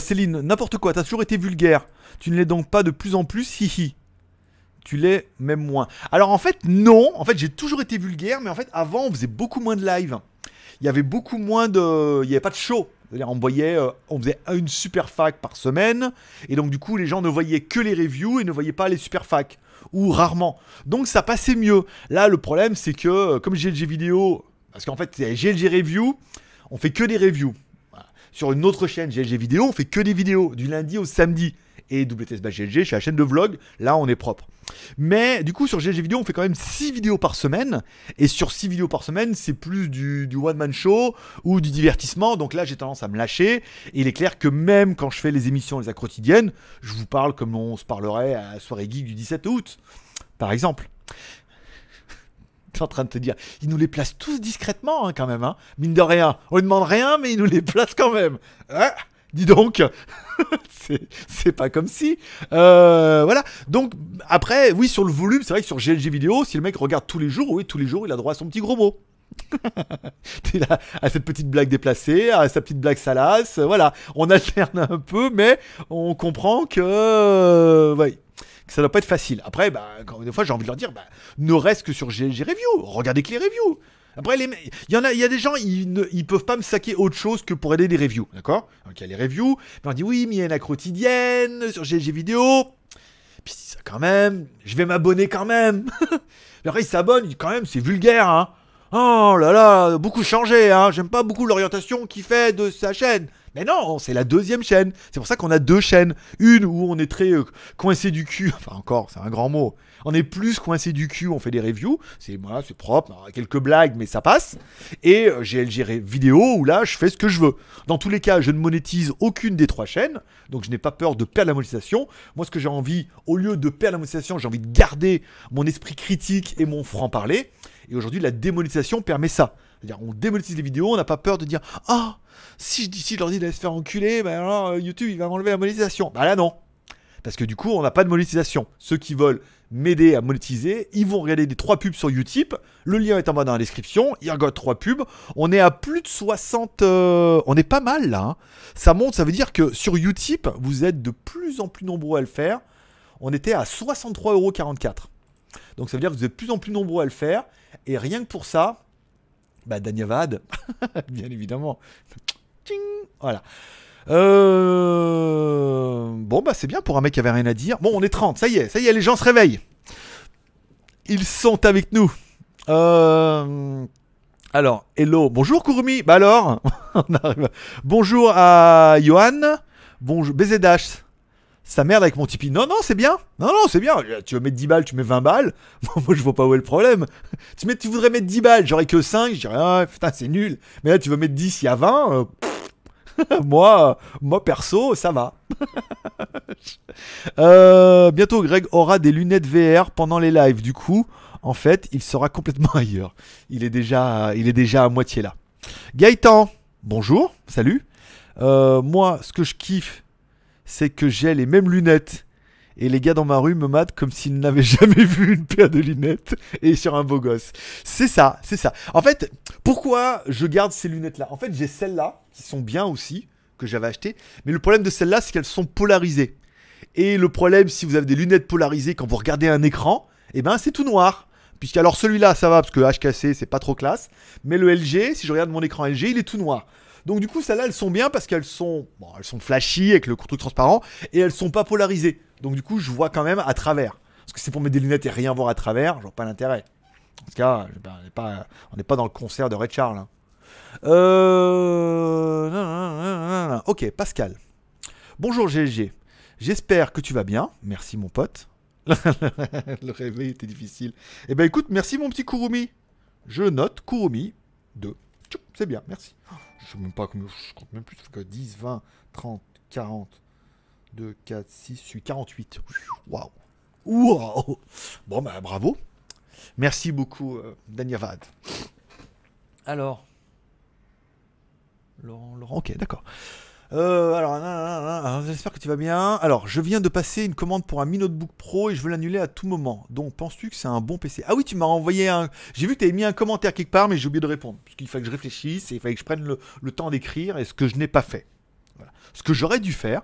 Céline, n'importe quoi, t'as toujours été vulgaire. Tu ne l'es donc pas de plus en plus, hihi. Tu l'es même moins. Alors en fait, non. En fait, j'ai toujours été vulgaire, mais en fait, avant, on faisait beaucoup moins de live. Il y avait beaucoup moins de. Il n'y avait pas de show. On euh, on faisait une super fac par semaine, et donc du coup, les gens ne voyaient que les reviews et ne voyaient pas les super facs, ou rarement. Donc ça passait mieux. Là, le problème, c'est que euh, comme GLG vidéo, parce qu'en fait, GLG review, on fait que des reviews. Sur une autre chaîne, GLG vidéo, on fait que des vidéos du lundi au samedi. Et WTS GLG, chez la chaîne de vlog, là, on est propre. Mais du coup, sur GLG vidéo, on fait quand même 6 vidéos par semaine. Et sur 6 vidéos par semaine, c'est plus du, one-man show ou du divertissement. Donc là, j'ai tendance à me lâcher. Et il est clair que même quand je fais les émissions les quotidiennes, je vous parle comme on se parlerait à soirée geek du 17 août, par exemple. T'es en train de te dire, ils nous les placent tous discrètement hein, quand même, hein. mine de rien. On ne demande rien, mais ils nous les placent quand même. Hein? Dis donc, c'est pas comme si. Euh, voilà. Donc après, oui, sur le volume, c'est vrai que sur GLG vidéo, si le mec regarde tous les jours, oui, tous les jours, il a droit à son petit gros mot. a à cette petite blague déplacée, à sa petite blague salace, voilà. On alterne un peu, mais on comprend que, euh, ouais, que ça doit pas être facile. Après, bah, quand, des fois, j'ai envie de leur dire, bah, ne reste que sur GLG Review. Regardez que les reviews. Après, il y en a, il y a des gens, ils ne ils peuvent pas me saquer autre chose que pour aider les reviews, d'accord? Donc il y a les reviews, on dit oui, mais il y a une quotidienne sur GLG vidéo. Puis ça quand même, je vais m'abonner quand même. Après, ils s'abonnent, quand même, c'est vulgaire, hein. Oh là là, beaucoup changé, hein. J'aime pas beaucoup l'orientation qu'il fait de sa chaîne. Mais non, c'est la deuxième chaîne. C'est pour ça qu'on a deux chaînes. Une où on est très euh, coincé du cul. Enfin, encore, c'est un grand mot. On est plus coincé du cul, on fait des reviews. C'est voilà, c'est propre, quelques blagues, mais ça passe. Et euh, j'ai vidéo où là, je fais ce que je veux. Dans tous les cas, je ne monétise aucune des trois chaînes, donc je n'ai pas peur de perdre la monétisation. Moi, ce que j'ai envie, au lieu de perdre la monétisation, j'ai envie de garder mon esprit critique et mon franc-parler. Et aujourd'hui, la démonétisation permet ça. C'est-à-dire, on démonétise les vidéos, on n'a pas peur de dire Ah, si je dis si je leur dis d'aller se faire enculer, ben alors euh, YouTube il va m'enlever la monétisation. Bah là, non. Parce que du coup, on n'a pas de monétisation. Ceux qui veulent m'aider à monétiser, ils vont regarder des trois pubs sur Utip. Le lien est en bas dans la description. Ils regardent trois pubs. On est à plus de 60. euh, On est pas mal là. hein. Ça monte, ça veut dire que sur Utip, vous êtes de plus en plus nombreux à le faire. On était à 63,44€. Donc ça veut dire que vous êtes de plus en plus nombreux à le faire. Et rien que pour ça, Bah, Danyavad, bien évidemment. Voilà. Euh... Bon, bah, c'est bien pour un mec qui avait rien à dire. Bon, on est 30, ça y est, ça y est, les gens se réveillent. Ils sont avec nous. Euh... Alors, hello, bonjour Kurumi. Bah alors, on arrive. Bonjour à Johan. Bonjour, BZH. Sa merde avec mon Tipeee. Non, non, c'est bien. Non, non, c'est bien. Tu veux mettre 10 balles, tu mets 20 balles. Moi, je vois pas où est le problème. Tu, tu voudrais mettre 10 balles, j'aurais que 5. Je dirais, ah, putain, c'est nul. Mais là, tu veux mettre 10, il y a 20. euh, pff. moi, moi, perso, ça va. Euh, bientôt, Greg aura des lunettes VR pendant les lives. Du coup, en fait, il sera complètement ailleurs. Il est déjà, à moitié là. Gaëtan, bonjour, salut. Euh, moi, ce que je kiffe, c'est que j'ai les mêmes lunettes. Et les gars dans ma rue me matent comme s'ils n'avaient jamais vu une paire de lunettes et sur un beau gosse. C'est ça, c'est ça. En fait, pourquoi je garde ces lunettes-là? En fait, j'ai celles-là qui sont bien aussi, que j'avais achetées. Mais le problème de celles-là, c'est qu'elles sont polarisées. Et le problème, si vous avez des lunettes polarisées quand vous regardez un écran, eh ben c'est tout noir. Puisque alors celui-là, ça va parce que HKC, c'est pas trop classe. Mais le LG, si je regarde mon écran LG, il est tout noir. Donc du coup, celles-là, elles sont bien parce qu'elles sont, elles sont flashy avec le truc transparent et elles sont pas polarisées. Donc du coup, je vois quand même à travers. Parce que c'est pour mettre des lunettes et rien voir à travers, je vois pas l'intérêt. En tout cas, je- on n'est pas, on n'est pas dans le concert de Red Charles. hein. Euh... nan. Ok, Pascal. Bonjour GLG. J'espère que tu vas bien. Merci mon pote. le réveil était difficile. Eh ben écoute, merci mon petit Kurumi. Je note Kurumi 2. Tchoup, C'est bien, merci. Je sais même pas combien, je compte même plus. Ça fait que 10, 20, 30, 40, 2, 4, 6, 8, 48. Waouh. Waouh. Bon, bah bravo. Merci beaucoup, euh, Danyavad. Alors. Laurent, ok, d'accord. Euh, alors, j'espère que tu vas bien. Alors, je viens de passer une commande pour un Mi Notebook Pro et je veux l'annuler à tout moment. Donc, penses-tu que c'est un bon PC Ah oui, tu m'as envoyé un. J'ai vu que tu avais mis un commentaire quelque part, mais j'ai oublié de répondre. Parce qu'il fallait que je réfléchisse et il fallait que je prenne le, temps d'écrire et ce que je n'ai pas fait. Ce que j'aurais dû faire,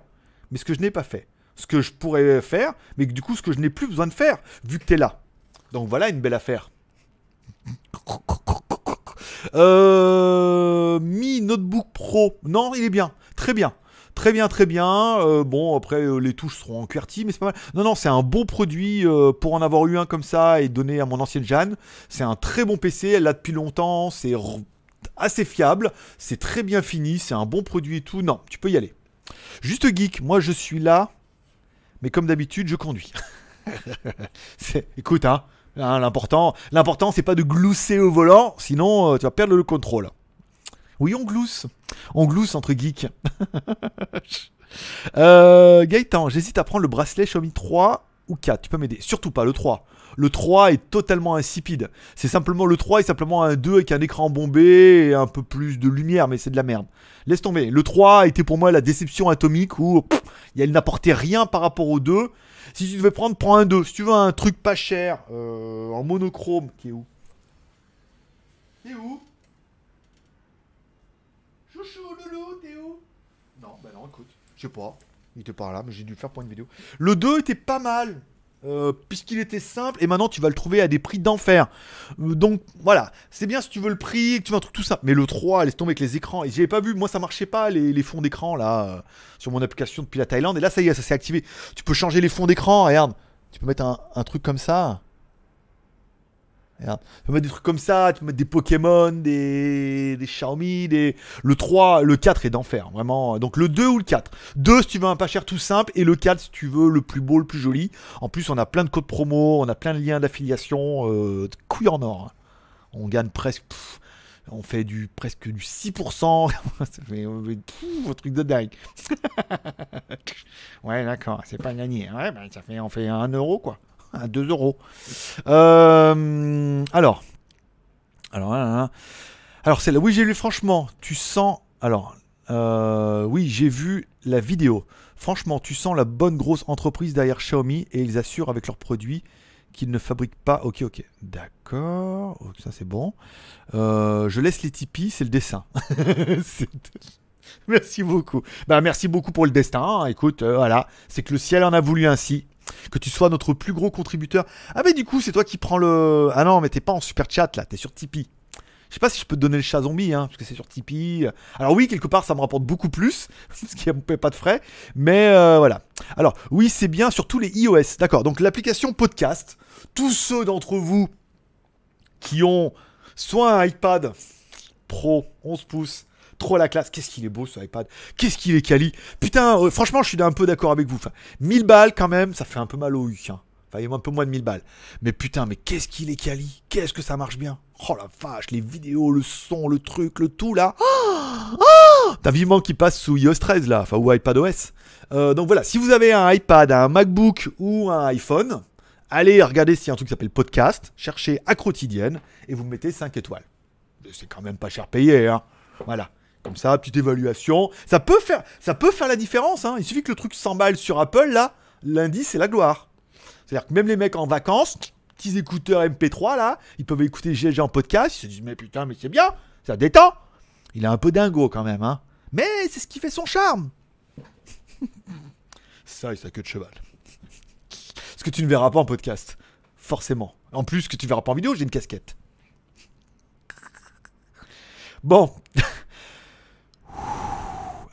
mais ce que je n'ai pas fait. Ce que je pourrais faire, mais du coup, ce que je n'ai plus besoin de faire, vu que tu es là. Donc, voilà une belle affaire. Euh, Mi Notebook Pro. Non, il est bien. Très bien. Très bien, très bien. Euh, bon, après, euh, les touches seront en QWERTY, mais c'est pas mal. Non, non, c'est un bon produit pour en avoir eu un comme ça et donner à mon ancienne Jeanne. C'est un très bon PC. Elle l'a depuis longtemps. C'est assez fiable. C'est très bien fini. C'est un bon produit et tout. Non, tu peux y aller. Juste geek. Moi, je suis là. Mais comme d'habitude, je conduis. Écoute, hein. Hein, l'important, l'important, c'est pas de glousser au volant, sinon euh, tu vas perdre le contrôle. Oui, on glousse. On glousse entre geeks. euh, Gaëtan, j'hésite à prendre le bracelet Xiaomi 3 ou 4. Tu peux m'aider. Surtout pas le 3. Le 3 est totalement insipide. C'est simplement le 3 est simplement un 2 avec un écran bombé et un peu plus de lumière, mais c'est de la merde. Laisse tomber. Le 3 était pour moi la déception atomique où il n'apportait rien par rapport au 2. Si tu devais prendre, prends un 2. Si tu veux un truc pas cher, euh, en monochrome, qui est où? T'es où? Chouchou, loulou, t'es où? Non, bah non, écoute, je sais pas. Il était pas là, mais j'ai dû le faire pour une vidéo. Le 2 était pas mal. Euh, puisqu'il était simple et maintenant tu vas le trouver à des prix d'enfer. Euh, donc voilà, c'est bien si tu veux le prix, tu veux un truc tout simple. Mais le 3, laisse tomber avec les écrans. Et j'avais pas vu, moi ça marchait pas les, fonds d'écran là euh, sur mon application depuis la Thaïlande. Et là ça y est, ça s'est activé. Tu peux changer les fonds d'écran, regarde. Tu peux mettre un truc comme ça. Tu peux mettre des trucs comme ça, tu peux mettre des Pokémon, des, des Xiaomi, des... Le 3, le 4 est d'enfer, vraiment. Donc le 2 ou le 4. 2 si tu veux un pas cher tout simple, et le 4 si tu veux le plus beau, le plus joli. En plus, on a plein de codes promo, on a plein de liens d'affiliation, euh, de en or. hein. On gagne presque... pff, on fait du presque du 6%. Ça fait, un truc de dingue. ouais, d'accord, c'est pas gagné. Ouais, ben, ça fait, on fait 1 euro, quoi. 2 euros. Euh, alors. Alors, hein, hein. alors c'est là. Oui, j'ai lu, franchement, tu sens. Alors, euh, oui, j'ai vu la vidéo. Franchement, tu sens la bonne grosse entreprise derrière Xiaomi et ils assurent avec leurs produits qu'ils ne fabriquent pas. Ok, ok. D'accord. Ça, c'est bon. Euh, je laisse les Tipeee, c'est le dessin. Merci beaucoup. Bah, merci beaucoup pour le destin. hein. Écoute, voilà. C'est que le ciel en a voulu ainsi. Que tu sois notre plus gros contributeur. Ah, mais du coup, c'est toi qui prends le. Ah non, mais t'es pas en super chat là, t'es sur Tipeee. Je sais pas si je peux te donner le chat zombie, hein, parce que c'est sur Tipeee. Alors oui, quelque part, ça me rapporte beaucoup plus, parce qu'il n'y a pas de frais. Mais euh, voilà. Alors oui, c'est bien sur tous les iOS. D'accord. Donc l'application podcast. Tous ceux d'entre vous qui ont soit un iPad Pro 11 pouces, trop la classe. Qu'est-ce qu'il est beau ce iPad. Qu'est-ce qu'il est quali. Putain, euh, franchement, je suis un peu d'accord avec vous. Enfin, 1000 balles quand même, ça fait un peu mal au huc. Hein. Enfin, il y a un peu moins de 1000 balles. Mais putain, mais qu'est-ce qu'il est quali. Qu'est-ce que ça marche bien. Oh la vache, les vidéos, le son, le truc, le tout là. Oh T'as vivement qui passe sous iOS 13 là, enfin ou iPadOS. Euh, donc voilà, si vous avez un iPad, un MacBook ou un iPhone, allez regarder s'il y a un truc qui s'appelle podcast, cherchez à quotidienne et vous mettez 5 étoiles. C'est quand même pas cher payé, hein. Voilà. Comme ça, petite évaluation. Ça peut faire, ça peut faire la différence. Hein. Il suffit que le truc s'emballe sur Apple, là, lundi, c'est la gloire. C'est-à-dire que même les mecs en vacances, petits écouteurs MP3, là, ils peuvent écouter GG en podcast. Ils se disent, mais putain, mais c'est bien, ça détend. Il est un peu dingo quand même, hein. Mais c'est ce qui fait son charme. ça et sa queue de cheval. Ce que tu ne verras pas en podcast. Forcément. En plus, ce que tu verras pas en vidéo, j'ai une casquette. Bon.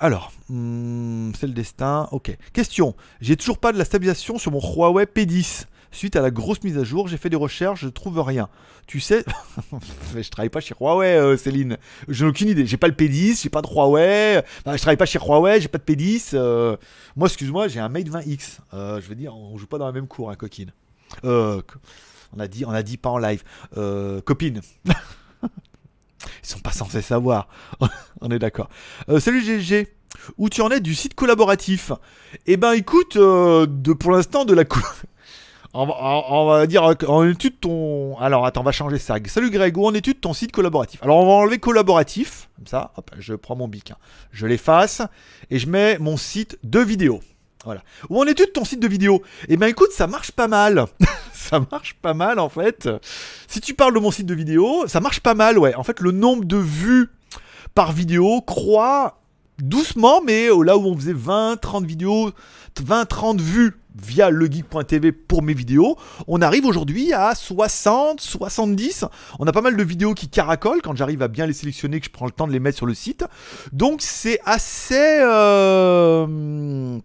Alors, hmm, c'est le destin. Ok. Question. J'ai toujours pas de la stabilisation sur mon Huawei P10. Suite à la grosse mise à jour, j'ai fait des recherches, je trouve rien. Tu sais, je travaille pas chez Huawei, euh, Céline. J'ai aucune idée. J'ai pas le P10, j'ai pas de Huawei. Enfin, je travaille pas chez Huawei, j'ai pas de P10. euh, Moi, excuse-moi, j'ai un Mate 20X. Euh, je veux dire, on joue pas dans la même cour, hein, coquine. Co- on a dit, on a dit pas en live. Copine. Ils sont pas censés savoir. on est d'accord. Euh, salut GG. Où tu en es du site collaboratif? Eh ben écoute, euh, pour l'instant de la co- on, va, dire en étude ton. Alors attends, on va changer ça. Salut Greg, où en étude ton site collaboratif? Alors on va enlever collaboratif, comme ça. Hop, je prends mon bic, hein. je l'efface et je mets mon site de vidéo. Voilà. Où en étude ton site de vidéo? Eh ben écoute, ça marche pas mal. ça marche pas mal en fait. Si tu parles de mon site de vidéo, ça marche pas mal, ouais. En fait, le nombre de vues par vidéo croît doucement, mais au- là où on faisait 20, 30 vidéos, 20, 30 vues via legeek.tv pour mes vidéos, on arrive aujourd'hui à 60, 70. On a pas mal de vidéos qui caracolent quand j'arrive à bien les sélectionner, que je prends le temps de les mettre sur le site. Donc c'est assez... euh,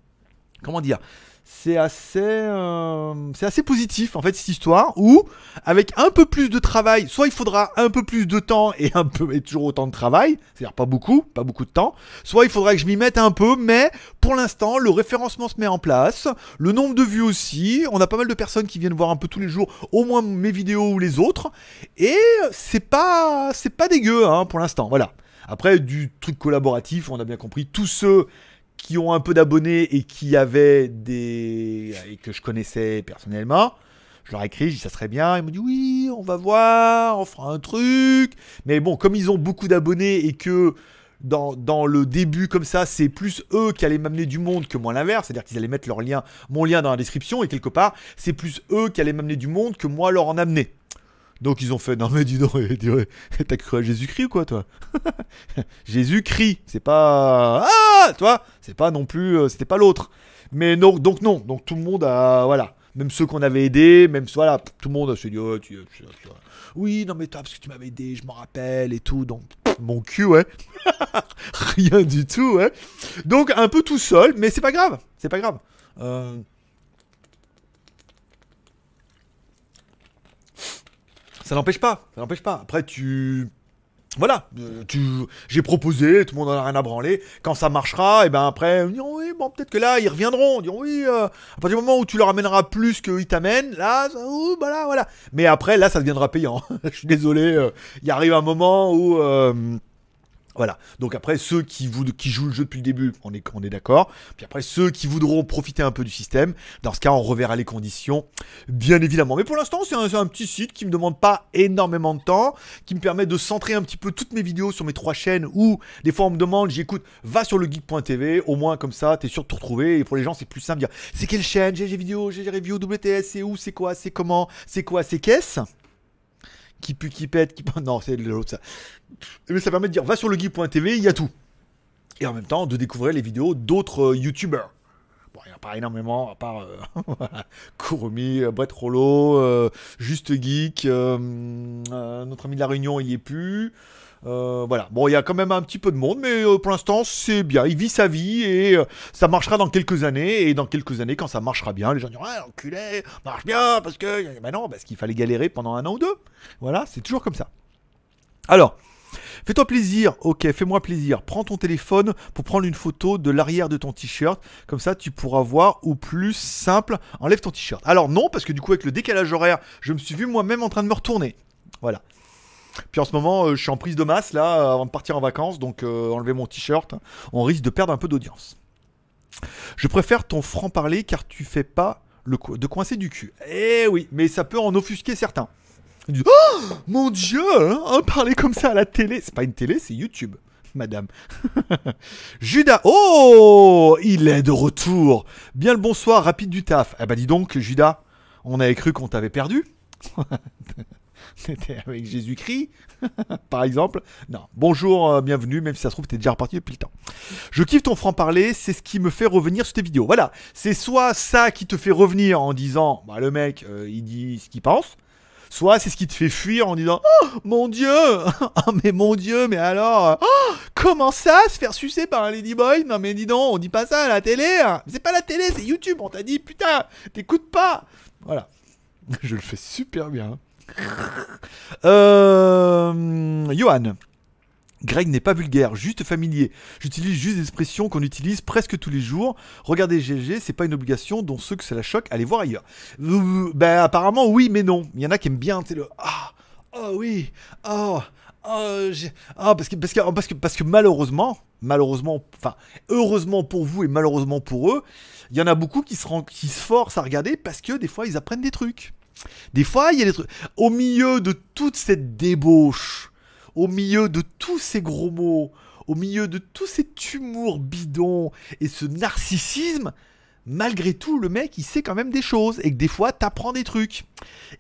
comment dire c'est assez, euh, c'est assez positif en fait cette histoire où avec un peu plus de travail, soit il faudra un peu plus de temps et un peu et toujours autant de travail, c'est-à-dire pas beaucoup, pas beaucoup de temps, soit il faudra que je m'y mette un peu, mais pour l'instant le référencement se met en place, le nombre de vues aussi, on a pas mal de personnes qui viennent voir un peu tous les jours, au moins mes vidéos ou les autres, et c'est pas, c'est pas dégueu hein, pour l'instant, voilà. Après du truc collaboratif, on a bien compris, tous ceux qui ont un peu d'abonnés et qui avaient des. et que je connaissais personnellement. Je leur ai écrit, j'ai dit ça serait bien. Ils m'ont dit oui, on va voir, on fera un truc. Mais bon, comme ils ont beaucoup d'abonnés et que dans, dans le début comme ça, c'est plus eux qui allaient m'amener du monde que moi l'inverse. C'est-à-dire qu'ils allaient mettre leur lien, mon lien dans la description et quelque part, c'est plus eux qui allaient m'amener du monde que moi leur en amener. Donc ils ont fait non mais dis donc, t'as cru à Jésus-Christ ou quoi toi? Jésus-Christ, c'est pas ah toi, c'est pas non plus, euh, c'était pas l'autre. Mais non, donc non, donc tout le monde a voilà, même ceux qu'on avait aidés, même voilà, tout le monde se dit oh, tu- tu- oui non mais toi parce que tu m'avais aidé, je m'en rappelle et tout, donc mon cul ouais, rien du tout ouais. Donc un peu tout seul, mais c'est pas grave, c'est pas grave. Euh, Ça n'empêche pas, ça n'empêche pas. Après, tu. Voilà, euh, tu... j'ai proposé, tout le monde en a rien à branler. Quand ça marchera, et ben après, ils diront oui, bon, peut-être que là, ils reviendront. Ils diront oui, euh, à partir du moment où tu leur amèneras plus qu'ils t'amènent, là, ça, ouh, voilà, voilà. Mais après, là, ça deviendra payant. Je suis désolé, euh, il arrive un moment où. Voilà. Donc après, ceux qui, jouent le jeu depuis le début, on est, d'accord. Puis après, ceux qui voudront profiter un peu du système, dans ce cas, on reverra les conditions, bien évidemment. Mais pour l'instant, c'est un, petit site qui me demande pas énormément de temps, qui me permet de centrer un petit peu toutes mes vidéos sur mes trois chaînes, ou des fois on me demande, j'écoute, va sur le geek.tv, au moins comme ça, t'es sûr de te retrouver. Et pour les gens, c'est plus simple de dire, c'est quelle chaîne, GG vidéo, GG review, WTS, c'est où, c'est quoi, c'est comment, c'est quoi, c'est qu'est-ce? Qui pue, qui pète, qui... Non, c'est l'autre ça. Mais ça permet de dire, va sur le il y a tout. Et en même temps, de découvrir les vidéos d'autres euh, youtubeurs. Bon, il n'y en a pas énormément, à part euh, Kurumi, euh, Brett Rollo, euh, Juste Geek, notre ami de la Réunion, il y est plus. Voilà, bon, il y a quand même un petit peu de monde, mais pour l'instant, c'est bien. Il vit sa vie et ça marchera dans quelques années. Et dans quelques années, quand ça marchera bien, les gens diront Ah, enculé, marche bien, parce que. Ben parce qu'il fallait galérer pendant un an ou deux. Voilà, c'est toujours comme ça. Alors, fais-toi plaisir, ok, fais-moi plaisir. Prends ton téléphone pour prendre une photo de l'arrière de ton t-shirt. Comme ça, tu pourras voir. Ou plus simple, enlève ton t-shirt. Alors, non, parce que du coup, avec le décalage horaire, je me suis vu moi-même en train de me retourner. Voilà. Puis en ce moment, euh, je suis en prise de masse là, euh, avant de partir en vacances, donc euh, enlever mon t-shirt, on risque de perdre un peu d'audience. Je préfère ton franc-parler car tu fais pas le de coincer du cul. Eh oui, mais ça peut en offusquer certains. Oh mon dieu, hein, parler comme ça à la télé. C'est pas une télé, c'est YouTube, madame. Judas, oh, il est de retour. Bien le bonsoir, rapide du taf. Eh bah dis donc, Judas, on avait cru qu'on t'avait perdu. T'étais avec Jésus-Christ, par exemple. Non, bonjour, euh, bienvenue, même si ça se trouve, t'es déjà reparti depuis le temps. Je kiffe ton franc-parler, c'est ce qui me fait revenir sur tes vidéos. Voilà, c'est soit ça qui te fait revenir en disant, bah le mec, euh, il dit ce qu'il pense, soit c'est ce qui te fait fuir en disant, oh mon dieu, oh mais mon dieu, mais alors, oh, comment ça, se faire sucer par un ladyboy? Non mais dis donc, on dit pas ça à la télé, hein. c'est pas la télé, c'est YouTube, on t'a dit, putain, t'écoutes pas. Voilà, je le fais super bien. Euh, Johan. Greg n'est pas vulgaire, juste familier. J'utilise juste des expressions qu'on utilise presque tous les jours. Regardez GG, c'est pas une obligation, dont ceux que ça la choque, allez voir ailleurs. Euh, ben apparemment oui, mais non. Il y en a qui aiment bien, tu le ah, oh oui, oh, oh, ah, parce que parce que parce que parce que malheureusement, malheureusement, enfin heureusement pour vous et malheureusement pour eux, il y en a beaucoup qui se qui se forcent à regarder parce que des fois ils apprennent des trucs. Des fois, il y a des trucs. Au milieu de toute cette débauche, au milieu de tous ces gros mots, au milieu de tous ces humours bidons et ce narcissisme, malgré tout, le mec, il sait quand même des choses et que des fois, t'apprends des trucs.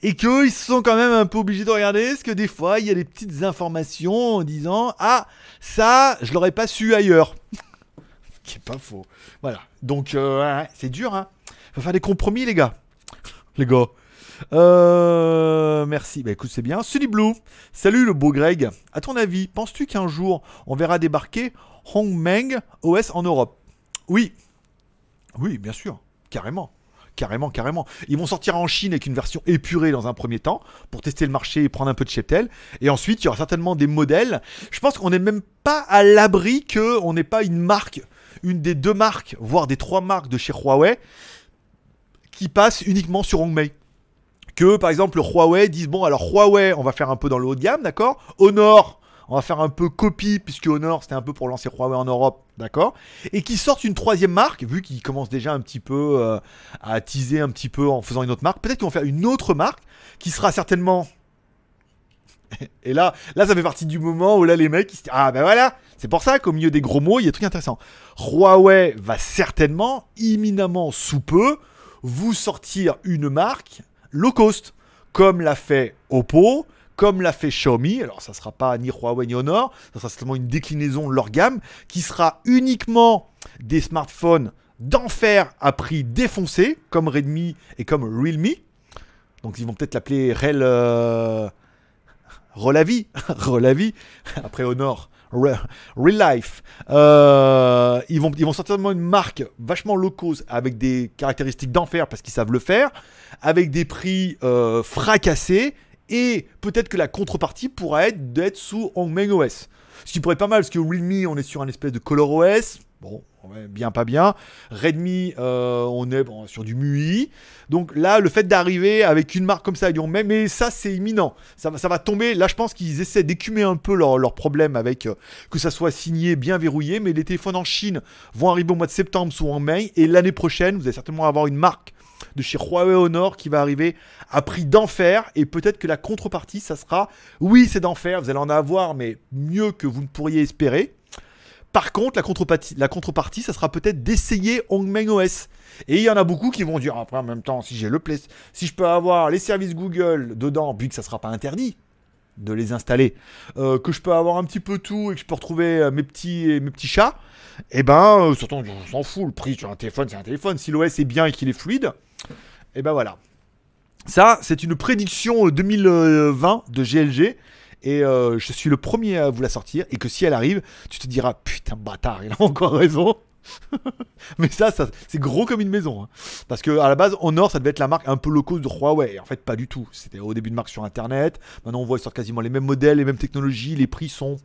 Et qu'ils sont quand même un peu obligés de regarder parce que des fois, il y a des petites informations en disant Ah, ça, je l'aurais pas su ailleurs. Ce qui est pas faux. Voilà. Donc, euh, c'est dur, hein. Faut faire des compromis, les gars. Les gars. Euh, merci. Bah écoute, c'est bien. Sunny Blue. Salut le beau Greg. À ton avis, penses-tu qu'un jour on verra débarquer Hongmeng OS en Europe? Oui. Oui, bien sûr. Carrément. Carrément, carrément. Ils vont sortir en Chine avec une version épurée dans un premier temps pour tester le marché et prendre un peu de cheptel. Et ensuite, il y aura certainement des modèles. Je pense qu'on n'est même pas à l'abri qu'on n'ait pas une marque, une des deux marques, voire des trois marques de chez Huawei qui passent uniquement sur Hongmei que par exemple le Huawei dise bon alors Huawei on va faire un peu dans le haut de gamme d'accord? Honor on va faire un peu copie puisque Honor c'était un peu pour lancer Huawei en Europe d'accord? Et qui sortent une troisième marque vu qu'ils commencent déjà un petit peu euh, à teaser un petit peu en faisant une autre marque peut-être qu'ils vont faire une autre marque qui sera certainement et là, là, ça fait partie du moment où là, les mecs, ils se disent, ah ben voilà, c'est pour ça qu'au milieu des gros mots, il y a des trucs intéressants. Huawei va certainement, imminemment sous peu, vous sortir une marque low cost, comme l'a fait Oppo, comme l'a fait Xiaomi. Alors, ça sera pas ni Huawei ni Honor, ça sera certainement une déclinaison de leur gamme, qui sera uniquement des smartphones d'enfer à prix défoncé, comme Redmi et comme Realme. Donc, ils vont peut-être l'appeler Rel. euh, Relavi, après Honor, Real Life. Euh, ils, vont, ils vont certainement une marque vachement low cost avec des caractéristiques d'enfer parce qu'ils savent le faire, avec des prix euh, fracassés et peut-être que la contrepartie pourra être d'être sous Hongmeng OS. Ce qui pourrait être pas mal parce que Realme on est sur un espèce de Color OS. Bon, bien pas bien. Redmi, euh, on est sur du MUI. Donc là, le fait d'arriver avec une marque comme ça, ils diront, mais, mais ça, c'est imminent. Ça, va- ça va tomber. Là, je pense qu'ils essaient d'écumer un peu leur, leur problème avec euh, que ça soit signé, bien verrouillé. Mais les téléphones en Chine vont arriver au mois de septembre sous Hongmei. Et l'année prochaine, vous allez certainement avoir une marque de chez Huawei Honor qui va arriver à prix d'enfer. Et peut-être que la contrepartie, ça sera, oui, c'est d'enfer. Vous allez en avoir, mais mieux que vous ne pourriez espérer. Par contre, la contrepartie, ça sera peut-être d'essayer Hongmeng OS. Et il y en a beaucoup qui vont dire après en même temps, si j'ai le Play, si je peux avoir les services Google dedans, vu que ça sera pas interdit, de les installer, euh, que je peux avoir un petit peu tout et que je peux retrouver euh, mes petits, chats, et ben, euh, surtout, on s'en fout, le prix sur un téléphone, c'est un téléphone. Si l'OS est bien et qu'il est fluide, et ben voilà. Ça, c'est une prédiction euh, 2020 de GLG. Et euh, je suis le premier à vous la sortir. Et que si elle arrive, tu te diras Putain, bâtard, il a encore raison. Mais ça, ça c'est gros comme une maison. hein. Parce que à la base, Honor, ça devait être la marque un peu low de Huawei. En fait, pas du tout. C'était au début de marque sur Internet. Maintenant, on voit qu'ils sortent quasiment les mêmes modèles, les mêmes technologies. Les prix sont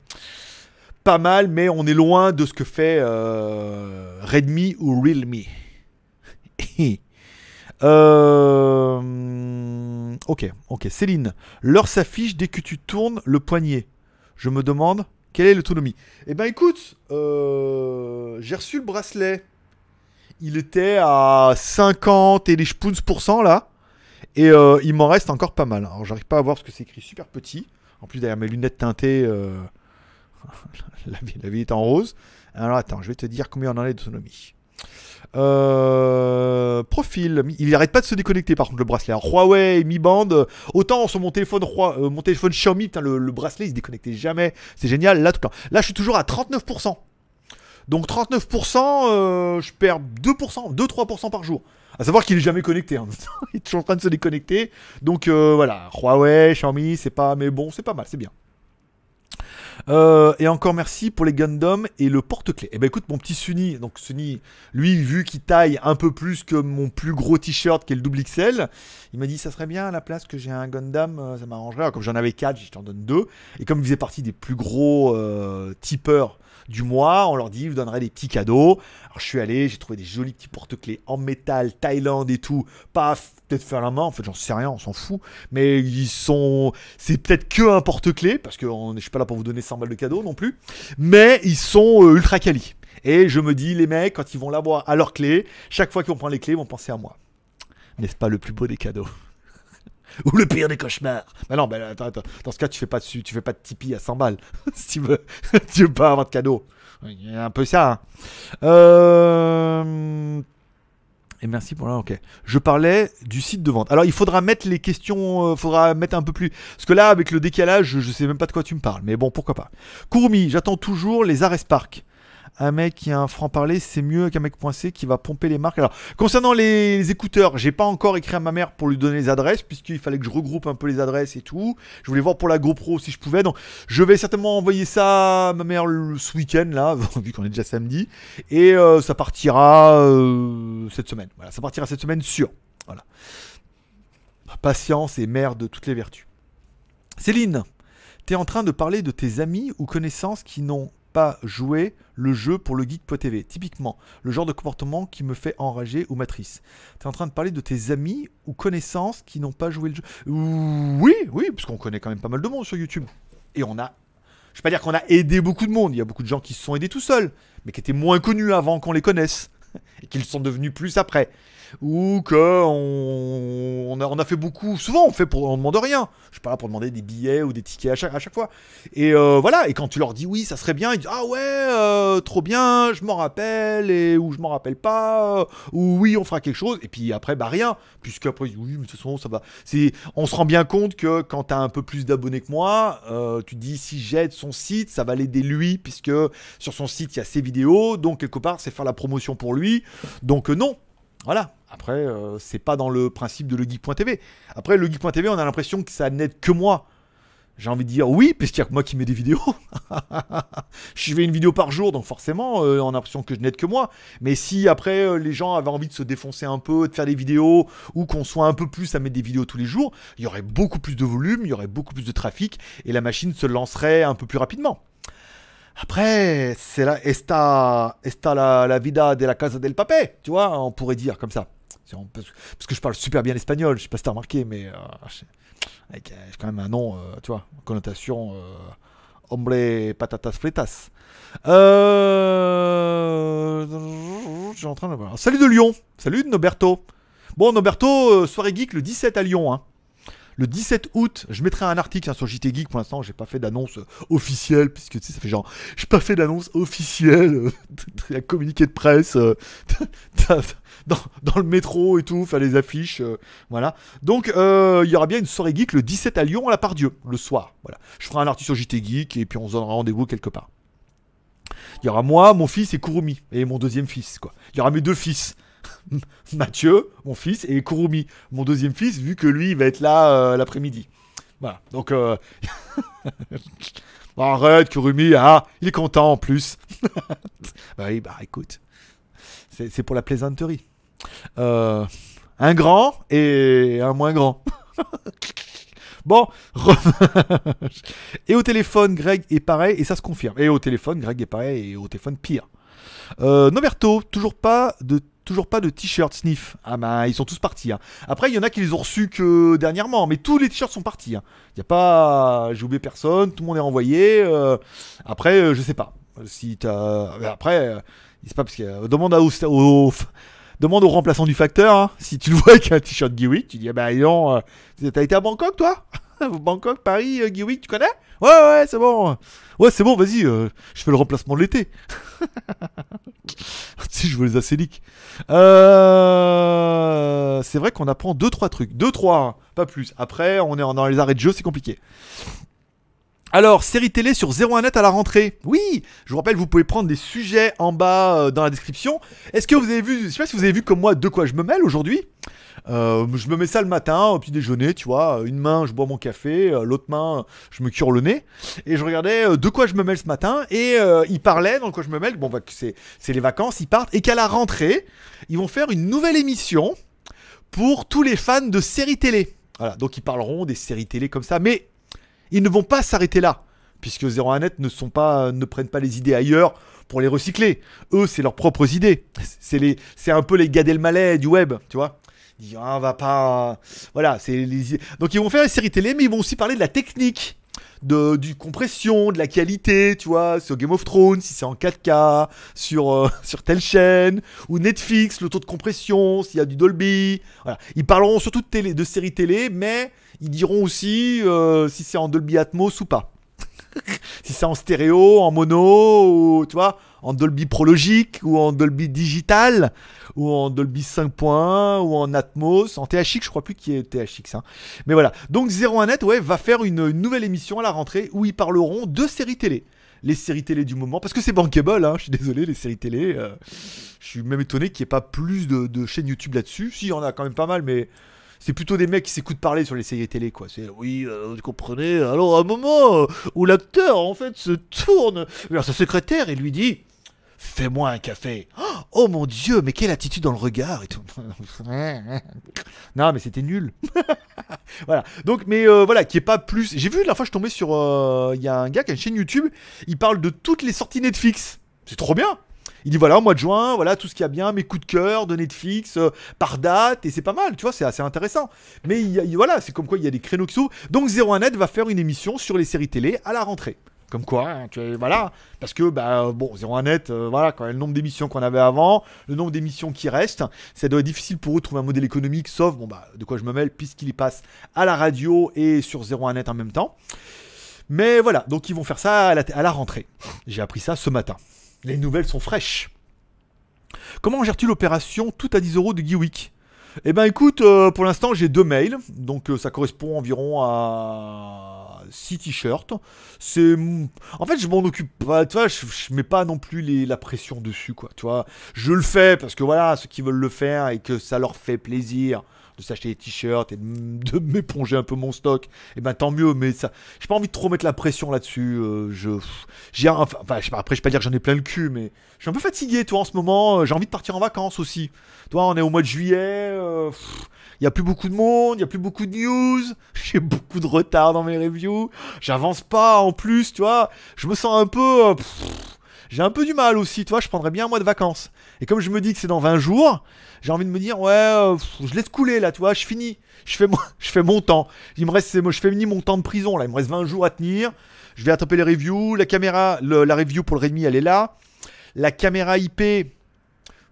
pas mal, mais on est loin de ce que fait euh, Redmi ou Realme. Euh, ok, ok. Céline, l'heure s'affiche dès que tu tournes le poignet. Je me demande quelle est l'autonomie? Eh ben écoute, euh, j'ai reçu le bracelet. Il était à 50 et les spoons pour cent là. Et euh, il m'en reste encore pas mal. Alors j'arrive pas à voir ce que c'est écrit super petit. En plus derrière mes lunettes teintées, euh, la, vie, est en rose. Alors attends, je vais te dire combien on en est d'autonomie. Euh, profil, il arrête pas de se déconnecter par contre le bracelet. Alors, Huawei, Mi Band, euh, autant sur mon téléphone, euh, mon téléphone Xiaomi, le, le bracelet il se déconnectait jamais. C'est génial. Là tout. Là je suis toujours à 39%. Donc 39%, euh, je perds 2%, 2-3% par jour. À savoir qu'il est jamais connecté. hein. il est toujours en train de se déconnecter. Donc voilà, Huawei, Xiaomi, c'est pas, mais bon, c'est pas mal, c'est bien. Euh, et encore merci pour les Gundam et le porte-clés. Eh ben écoute, mon petit Sunny, donc Sunny, lui, vu qu'il taille un peu plus que mon plus gros t-shirt qui est le double XL, il m'a dit ça serait bien à la place que j'ai un Gundam, euh, ça m'arrangerait. Alors, comme j'en avais 4, je t'en donne deux. Et comme il faisait partie des plus gros euh, tipeurs du mois, on leur dit, vous donnerez des petits cadeaux. Alors je suis allé, j'ai trouvé des jolis petits porte-clés en métal, Thaïlande et tout. Paf, peut-être faire la main, en fait j'en sais rien, on s'en fout. Mais ils sont... C'est peut-être que un porte-clés, parce que on- je suis pas là pour vous donner 100 balles de cadeaux non plus. Mais ils sont euh, ultra quali. Et je me dis, les mecs, quand ils vont l'avoir à leur clé, chaque fois qu'ils vont prendre les clés, ils vont penser à moi. N'est-ce pas le plus beau des cadeaux? Ou le pire des cauchemars Bah non, bah attends, attends. Dans ce cas, tu fais pas tu fais pas de Tipeee à 100 balles. si tu veux, tu veux pas avoir de cadeau. Il y a un peu ça. hein. Euh... Et merci pour là, ok. Je parlais du site de vente. Alors il faudra mettre les questions, euh, faudra mettre un peu plus. Parce que là, avec le décalage, je, je sais même pas de quoi tu me parles. Mais bon, pourquoi pas. Courmi, j'attends toujours les arrêts Spark. Un mec qui a un franc-parler, c'est mieux qu'un mec qui va pomper les marques. Alors, concernant les, écouteurs, j'ai pas encore écrit à ma mère pour lui donner les adresses, puisqu'il fallait que je regroupe un peu les adresses et tout. Je voulais voir pour la GoPro si je pouvais. Donc, je vais certainement envoyer ça à ma mère ce week-end, là, vu qu'on est déjà samedi. Et euh, ça partira euh, cette semaine. Voilà, ça partira cette semaine sûr. Voilà. Patience est mère de toutes les vertus. Céline, tu es en train de parler de tes amis ou connaissances qui n'ont pas joué le jeu pour le geek.tv. Typiquement, le genre de comportement qui me fait enrager ou matrice. Tu es en train de parler de tes amis ou connaissances qui n'ont pas joué le jeu. Oui, oui, parce qu'on connaît quand même pas mal de monde sur YouTube. Et on a je vais pas dire qu'on a aidé beaucoup de monde. Il y a beaucoup de gens qui se sont aidés tout seuls, mais qui étaient moins connus avant qu'on les connaisse. Et qu'ils sont devenus plus après. Ou que on, a, on a fait beaucoup. Souvent, on fait pour. On demande rien. Je suis pas là pour demander des billets ou des tickets à chaque, à chaque fois. Et euh, voilà. Et quand tu leur dis oui, ça serait bien, ils disent Ah ouais, euh, trop bien, je m'en rappelle. Et, ou je m'en rappelle pas. euh, Ou oui, on fera quelque chose. Et puis après, bah rien. Puisqu'après, ils disent, oui, mais de toute façon, ça va. C'est, on se rend bien compte que quand tu as un peu plus d'abonnés que moi, tu dis si j'aide son site, ça va l'aider lui, puisque sur son site, il y a ses vidéos, donc quelque part, c'est faire la promotion pour lui. Donc non. Voilà. Après, euh, c'est pas dans le principe de le geek.tv. Après, le geek.tv, on a l'impression que ça n'aide que moi. J'ai envie de dire oui, puisqu'il y a que moi qui mets des vidéos. je fais une vidéo par jour, donc forcément, euh, on a l'impression que je n'aide que moi. Mais si après, euh, les gens avaient envie de se défoncer un peu, de faire des vidéos, ou qu'on soit un peu plus à mettre des vidéos tous les jours, il y aurait beaucoup plus de volume, il y aurait beaucoup plus de trafic, et la machine se lancerait un peu plus rapidement. Après, c'est la esta, esta la, la vida de la casa del papé, tu vois, on pourrait dire comme ça. Parce que je parle super bien l'espagnol, je sais pas si t'as remarqué, mais euh, j'ai avec, euh, j'ai quand même un nom, euh, tu vois, connotation euh, hombre patatas fritas. Euh... Suis en train de. Salut de Lyon, salut de Noberto. Bon, Noberto, euh, soirée geek le 17 à Lyon. Hein. Le 17 août, je mettrai un article hein, sur JT Geek. Pour l'instant, j'ai pas fait d'annonce euh, officielle, puisque tu sais, ça fait genre, j'ai pas fait d'annonce officielle, euh, un communiqué de presse euh, dans, le métro et tout, faire les affiches, euh, voilà. Donc, euh, il y aura bien une soirée geek le 17 à Lyon à la Pardieu, le soir. Voilà. Je ferai un article sur JT Geek et puis on se donnera rendez-vous quelque part. Il y aura moi, mon fils et Kurumi. Et mon deuxième fils, quoi. Il y aura mes deux fils. Mathieu, mon fils, et Kurumi, mon deuxième fils, vu que lui, il va être là euh, l'après-midi. Voilà. Donc, euh... arrête, Kurumi, ah, il est content en plus. bah oui, bah écoute. C'est pour la plaisanterie. Euh, un grand et un moins grand. Bon, et au téléphone, Greg est pareil, et ça se confirme. Et au téléphone, Greg est pareil, et au téléphone, pire. Euh, Noberto, toujours pas de toujours pas de t-shirt sniff. Ah bah ils sont tous partis. hein. Après il y en a qui les ont reçus que dernièrement, mais tous les t-shirts sont partis. hein. Il y a pas, j'ai oublié personne, tout le monde est renvoyé. euh, après euh, je sais pas. Si t'as, mais après euh, c'est pas parce que euh, demande à au, demande au remplaçant du facteur. hein. Si tu le vois avec un t-shirt Geewick, tu dis ah bah non, euh, t'as été à Bangkok toi? Bangkok, Paris, euh, Geewick, tu connais? Ouais ouais c'est bon. Ouais c'est bon, vas-y, euh, je fais le remplacement de l'été. si je veux les acéliques. Euh, c'est vrai qu'on apprend 2-3 trucs. 2-3, pas plus. Après, on est dans les arrêts de jeu, c'est compliqué. Alors, série télé sur 01net à la rentrée. Oui, je vous rappelle, vous pouvez prendre des sujets en bas euh, dans la description. Est-ce que vous avez vu, je sais pas si vous avez vu comme moi de quoi je me mêle aujourd'hui? Euh, je me mets ça le matin au petit déjeuner, tu vois. Une main, je bois mon café, euh, l'autre main, je me cure le nez. Et je regardais euh, de quoi je me mêle ce matin. Et euh, il parlait dans quoi je me mêle. Bon, bah, c'est les vacances, ils partent. Et qu'à la rentrée, ils vont faire une nouvelle émission pour tous les fans de séries télé. Voilà, donc ils parleront des séries télé comme ça. Mais ils ne vont pas s'arrêter là. Puisque 01net ne, pas, ne prennent pas les idées ailleurs pour les recycler. Eux, c'est leurs propres idées. C'est un peu les Gad Elmaleh du web, tu vois. Ils disent, ah, on va pas. Voilà, c'est les... Donc ils vont faire les séries télé, mais ils vont aussi parler de la technique, de, du compression, de la qualité, tu vois, sur Game of Thrones, si c'est en 4K, sur, euh, sur telle chaîne, ou Netflix, le taux de compression, s'il y a du Dolby. Ils parleront surtout de, télé, de séries télé, mais ils diront aussi euh, si c'est en Dolby Atmos ou pas. si c'est en stéréo, en mono, ou tu vois, en Dolby Prologique, ou en Dolby Digital, ou en Dolby 5.1, ou en Atmos, en THX, je crois plus qu'il y ait THX. Hein. Mais voilà. Donc 01net, ouais, va faire une, nouvelle émission à la rentrée où ils parleront de séries télé. Les séries télé du moment, parce que c'est bankable, hein, je suis désolé, les séries télé. euh, je suis même étonné qu'il n'y ait pas plus de, de chaînes YouTube là-dessus. Si, il y en a quand même pas mal, mais c'est plutôt des mecs qui s'écoutent parler sur les séries télé, quoi. C'est oui, euh, vous comprenez. Alors, à un moment où l'acteur, en fait, se tourne vers sa secrétaire et lui dit Fais-moi un café. Oh mon dieu, mais quelle attitude dans le regard et non, mais c'était nul. voilà. Donc, mais euh, voilà, qui est pas plus. J'ai vu la fois, je tombais sur. euh, Il y a un gars qui a une chaîne YouTube. Il parle de toutes les sorties Netflix. C'est trop bien. Il dit voilà, au mois de juin, voilà tout ce qu'il y a bien, mes coups de cœur de Netflix euh, par date, et c'est pas mal, tu vois, c'est assez intéressant. Mais il il- voilà, c'est comme quoi il y a des créneaux qui s'ouvrent. Donc 01net va faire une émission sur les séries télé à la rentrée. Comme quoi, voilà, parce que bah bon, 01net, euh, voilà, quand même, le nombre d'émissions qu'on avait avant, le nombre d'émissions qui restent, ça doit être difficile pour eux de trouver un modèle économique, sauf bon bah de quoi je me mêle, puisqu'il y passe à la radio et sur 01net en même temps. Mais voilà, donc ils vont faire ça à la, à la rentrée. J'ai appris ça ce matin. Les nouvelles sont fraîches. Comment gères-tu l'opération tout à 10 euros de Geewick Eh ben écoute, euh, pour l'instant j'ai deux mails, donc euh, ça correspond environ à 6 t-shirts. C'est, en fait, je m'en occupe pas, tu vois, je, je mets pas non plus la pression dessus, quoi. Tu vois, je le fais parce que voilà, ceux qui veulent le faire et que ça leur fait plaisir de s'acheter des t-shirts et de, m'éponger un peu mon stock, et ben tant mieux. Mais ça, j'ai pas envie de trop mettre la pression là-dessus. euh, je, j'ai, enfin, après je vais pas dire que j'en ai plein le cul, mais je suis un peu fatigué, toi, en ce moment. euh, J'ai envie de partir en vacances aussi. Toi, on est au mois de juillet. euh, il y a plus beaucoup de monde, il y a plus beaucoup de news. J'ai beaucoup de retard dans mes reviews. J'avance pas en plus, tu vois. Je me sens un peu. euh, j'ai un peu du mal aussi, tu vois. Je prendrais bien un mois de vacances. Et comme je me dis que c'est dans 20 jours, j'ai envie de me dire, ouais, euh, je laisse couler là, tu vois. Je finis. Je fais, mon, temps. Il me reste, je fais mon temps de prison là. Il me reste 20 jours à tenir. Je vais attraper les reviews. La caméra, la review pour le Redmi, elle est là. La caméra IP,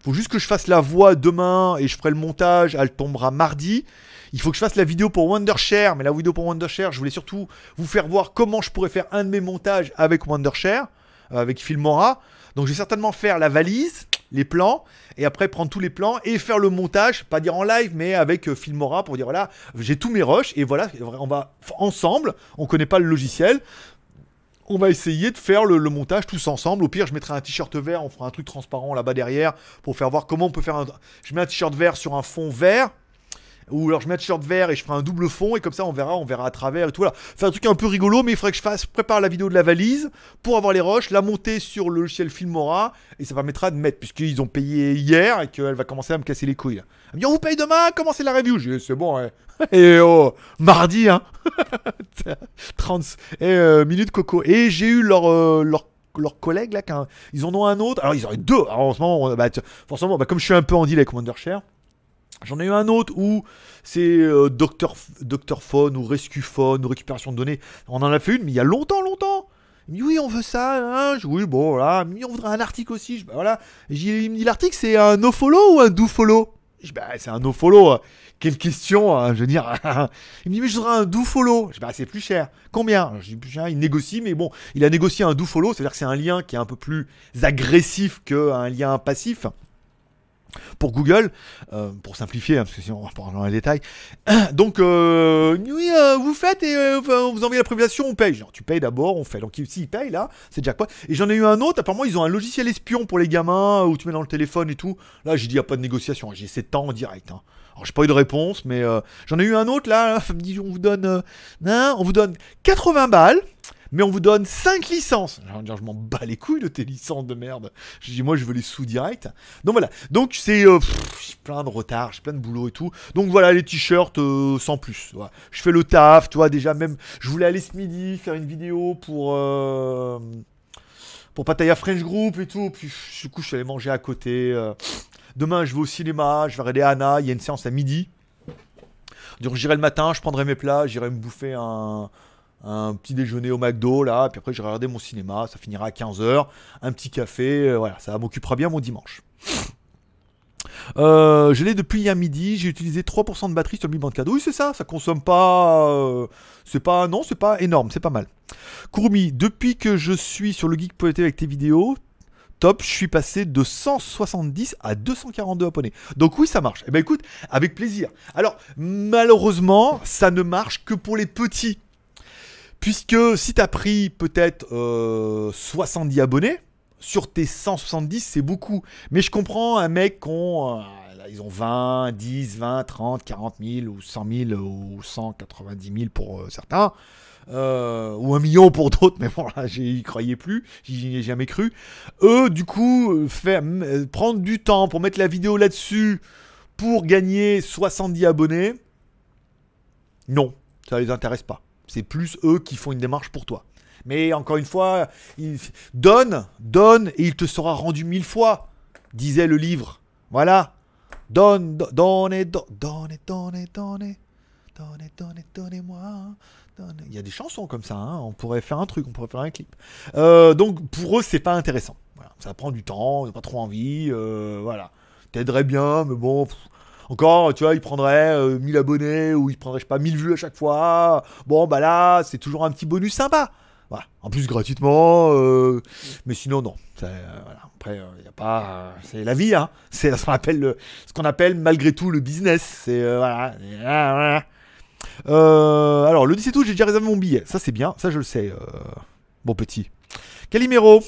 Faut juste que je fasse la voix demain et je ferai le montage. Elle tombera mardi. Il faut que je fasse la vidéo pour Wondershare. Mais la vidéo pour Wondershare, je voulais surtout vous faire voir comment je pourrais faire un de mes montages avec Wondershare, avec Filmora. Donc je vais certainement faire la valise, les plans, et après prendre tous les plans et faire le montage, pas dire en live, mais avec euh, Filmora pour dire voilà, j'ai tous mes rushs et voilà, on va ensemble, on connaît pas le logiciel, on va essayer de faire le, le montage tous ensemble. Au pire, je mettrai un t-shirt vert, on fera un truc transparent là-bas derrière pour faire voir comment on peut faire un. Je mets un t-shirt vert sur un fond vert. Ou alors je mets un t-shirt vert et je ferai un double fond et comme ça on verra, on verra à travers et tout. Voilà. Faire un truc un peu rigolo, mais il faudrait que je fasse prépare la vidéo de la valise pour avoir les rushs, la monter sur le logiciel Filmora et ça permettra de mettre puisqu'ils ont payé hier et qu'elle va commencer à me casser les couilles. Elle me dit on vous paye demain, commencez la review? J'ai c'est bon, ouais. Et oh, mardi hein. 30 et, euh, minutes coco. Et j'ai eu leur, euh, leur, leur collègue là, ils en ont un autre. Alors ils en ont deux. Alors, en ce moment, bah, forcément, bah, comme je suis un peu en deal avec Wondershare, j'en ai eu un autre où c'est euh, Docteur Docteur Phone ou Rescue Phone ou récupération de données. On en a fait une, mais il y a longtemps, longtemps. Il me dit oui, on veut ça. hein. Je oui, bon, voilà. Il me dit on voudrait un article aussi. Je bah, voilà. Il me dit l'article c'est un no follow ou un do follow Je bah c'est un no follow. hein. Quelle question, hein, je veux dire. il me dit mais je voudrais un do follow. Je bah c'est plus cher. Combien? Je. Il négocie, mais bon, il a négocié un do follow, c'est-à-dire que c'est un lien qui est un peu plus agressif qu'un lien passif. Pour Google, euh, pour simplifier, hein, parce que sinon on va pas dans les détails. Donc, euh, oui, euh, vous faites et vous envoyez la prévision, on paye. Dis, tu payes d'abord, on fait. Donc, s'ils payent là, c'est jackpot. Et j'en ai eu un autre, apparemment, ils ont un logiciel espion pour les gamins où tu mets dans le téléphone et tout. Là, j'ai dit, il n'y a pas de négociation. J'ai 7 ans en direct. hein. Alors, j'ai pas eu de réponse, mais j'en ai eu un autre là. Vous donne, hein, on vous donne 80 balles. Mais on vous donne 5 licences. Je m'en bats les couilles de tes licences de merde. Je dis, moi, je veux les sous direct. Donc voilà. Donc c'est euh, plein de retard, j'ai plein de boulot et tout. Donc voilà, les t-shirts euh, sans plus. Je fais le taf, tu vois, déjà même. Je voulais aller ce midi faire une vidéo pour. euh, pour Pattaya French Group et tout. Puis du coup, je suis allé manger à côté. euh. Demain, je vais au cinéma, je vais regarder Anna. Il y a une séance à midi. Donc j'irai le matin, je prendrai mes plats, j'irai me bouffer un, un petit déjeuner au McDo là, puis après j'irai regarder mon cinéma, ça finira à 15h, un petit café, euh, voilà, ça m'occupera bien mon dimanche. Euh, je l'ai depuis hier midi, j'ai utilisé 3% de batterie sur le Mi 4. Oui, c'est ça, ça consomme pas. euh, c'est pas. Non, c'est pas énorme, c'est pas mal. Kurumi, depuis que je suis sur le Geek.tv avec tes vidéos, top, je suis passé de 170 à 242 abonnés. Donc oui, ça marche. Eh ben écoute, avec plaisir. Alors, malheureusement, ça ne marche que pour les petits. Puisque si t'as pris peut-être euh, 70 abonnés, sur tes 170, c'est beaucoup. Mais je comprends un mec qui ont, euh, ont 20, 10, 20, 30, 40 000 ou 100 000 ou 190 000 pour euh, certains. euh, ou un million pour d'autres, mais bon, là, j'y croyais plus, j'y ai jamais cru. Eux, du coup, euh, faire, euh, prendre du temps pour mettre la vidéo là-dessus pour gagner 70 abonnés, non, ça les intéresse pas. C'est plus eux qui font une démarche pour toi. Mais encore une fois, donne, donne et il te sera rendu mille fois, disait le livre. Voilà. Donne, do- donnez, do- donnez, donnez, donnez, donnez, donnez, donnez-moi. donnez. Il y a des chansons comme ça, hein. on pourrait faire un truc, on pourrait faire un clip. Euh, donc pour eux, c'est pas intéressant. Voilà. Ça prend du temps, ils ont pas trop envie. euh, voilà. T'aiderais bien, mais bon. pff, encore, tu vois, ils prendraient euh, 1000 abonnés ou ils prendraient, je sais pas, 1000 vues à chaque fois. Bon, bah là, c'est toujours un petit bonus sympa. Voilà. En plus, gratuitement. euh, mais sinon, non. Euh. Après, il y a pas. euh, c'est la vie, hein. C'est ce qu'on appelle, appelle malgré tout le business. C'est. euh, voilà. Euh, alors, le 17 août, j'ai déjà réservé mon billet. Ça, c'est bien. Ça, je le sais. euh, bon petit. Calimero.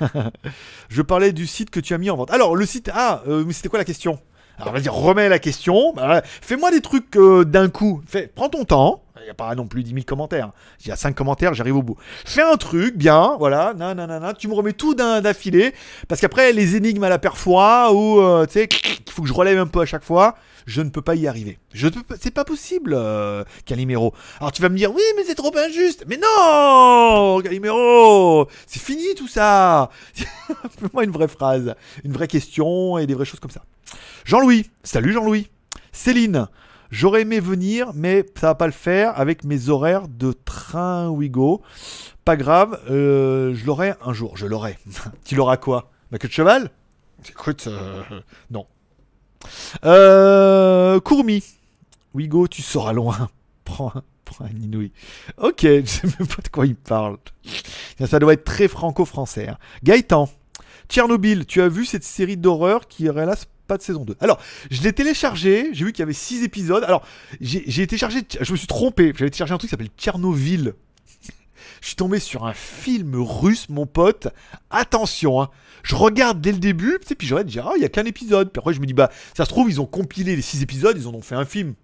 je parlais du site que tu as mis en vente. Alors, le site. Ah, euh, mais c'était quoi la question? Alors vas-y, remets la question. Bah. Fais-moi des trucs euh, d'un coup. Fais, prends ton temps. Il n'y a pas non plus 10 000 commentaires. Il y a 5 commentaires, j'arrive au bout. Fais un truc, bien, voilà, nanana, tu me remets tout d'affilée. Parce qu'après, les énigmes à la perfoi, ou euh, tu sais, il faut que je relève un peu à chaque fois, je ne peux pas y arriver. Je c'est pas possible, euh, Calimero. Alors tu vas me dire, oui, mais c'est trop injuste. Mais non, Calimero, c'est fini tout ça. Fais-moi une vraie phrase, une vraie question et des vraies choses comme ça. Jean-Louis, salut Jean-Louis. Céline, j'aurais aimé venir, mais ça va pas le faire avec mes horaires de train Ouigo. Pas grave, euh, je l'aurai un jour. Je l'aurai. tu l'auras quoi? Ma queue de cheval? Écoute, euh, non. Euh, Courmi. Wigo, tu seras loin. Prends un, prends un inouï. Ok, je sais même pas de quoi il parle. Ça, doit être très franco-français. hein. Gaëtan. Tchernobyl, tu as vu cette série d'horreur qui aurait là pas de saison 2 Alors, je l'ai téléchargé, j'ai vu qu'il y avait 6 épisodes. Alors, j'ai j'ai téléchargé, je me suis trompé, j'avais téléchargé un truc qui s'appelle Tchernobyl. Je suis tombé sur un film russe, mon pote. Attention, hein. Je regarde dès le début, puis j'aurais dit, ah, il y a qu'un épisode. Puis après, je me dis, bah, ça se trouve, ils ont compilé les 6 épisodes, ils en ont fait un film.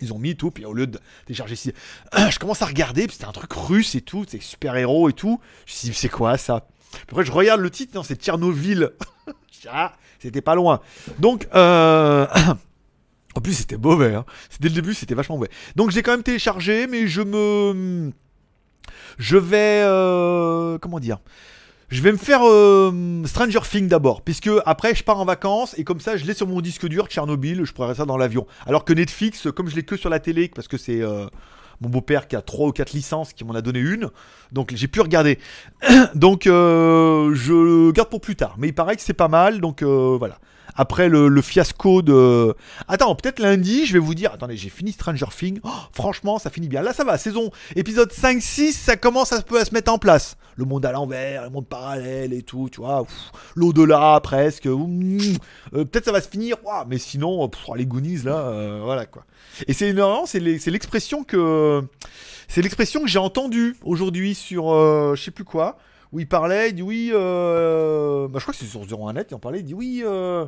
Ils ont mis tout, puis au lieu de télécharger 6. Je commence à regarder, puis c'était un truc russe et tout, c'est super-héros et tout. Je me suis dit, c'est quoi ça? Puis après, je regarde le titre, non, c'est Tchernobyl. Ah, c'était pas loin. Donc, euh. En plus, c'était mauvais. Hein. Dès le début, c'était vachement mauvais. Donc, j'ai quand même téléchargé, mais je me. Je vais. euh, Comment dire Je vais me faire euh, Stranger Things d'abord. Puisque après, je pars en vacances et comme ça, je l'ai sur mon disque dur, Tchernobyl. Je pourrais ça dans l'avion. Alors que Netflix, comme je l'ai que sur la télé, parce que c'est. euh, mon beau-père qui a 3 ou 4 licences qui m'en a donné une. Donc j'ai pu regarder. donc je garde pour plus tard. Mais il paraît que c'est pas mal. Donc voilà. Après le, fiasco de... Attends, peut-être lundi, je vais vous dire... Attendez, j'ai fini Stranger Things. Oh, franchement, ça finit bien. Là, ça va. Saison épisode 5-6, ça commence à, se- mettre en place. Le monde à l'envers, le monde parallèle et tout, tu vois. L'au-delà, presque. Mmh. Euh, peut-être ça va se finir. Mais sinon, pff, les Goonies, là, euh, voilà quoi. Et c'est non, c'est l'expression que... C'est l'expression que j'ai entendue aujourd'hui sur... euh, je sais plus quoi où il parlait, il dit oui, euh... bah, je crois que c'est sur 01net, il en parlait, il dit oui, euh...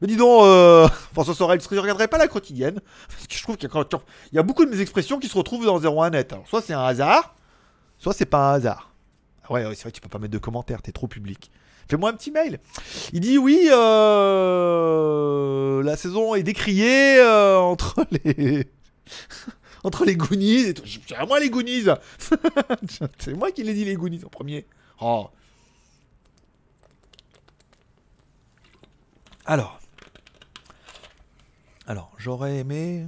mais dis donc, euh... François Sorel, est-ce que tu regarderais pas la quotidienne Parce que je trouve qu'il y, y a beaucoup de mes expressions qui se retrouvent dans 01net. Alors, soit c'est un hasard, soit c'est pas un hasard. Ah ouais, ouais, c'est vrai, tu peux pas mettre de commentaires, t'es trop public. Fais-moi un petit mail. Il dit oui, euh... la saison est décriée euh, entre les... entre les Goonies et tout. Je- à moi les Goonies C'est moi qui l'ai dit les Goonies en premier. Oh. Alors. Alors, j'aurais aimé.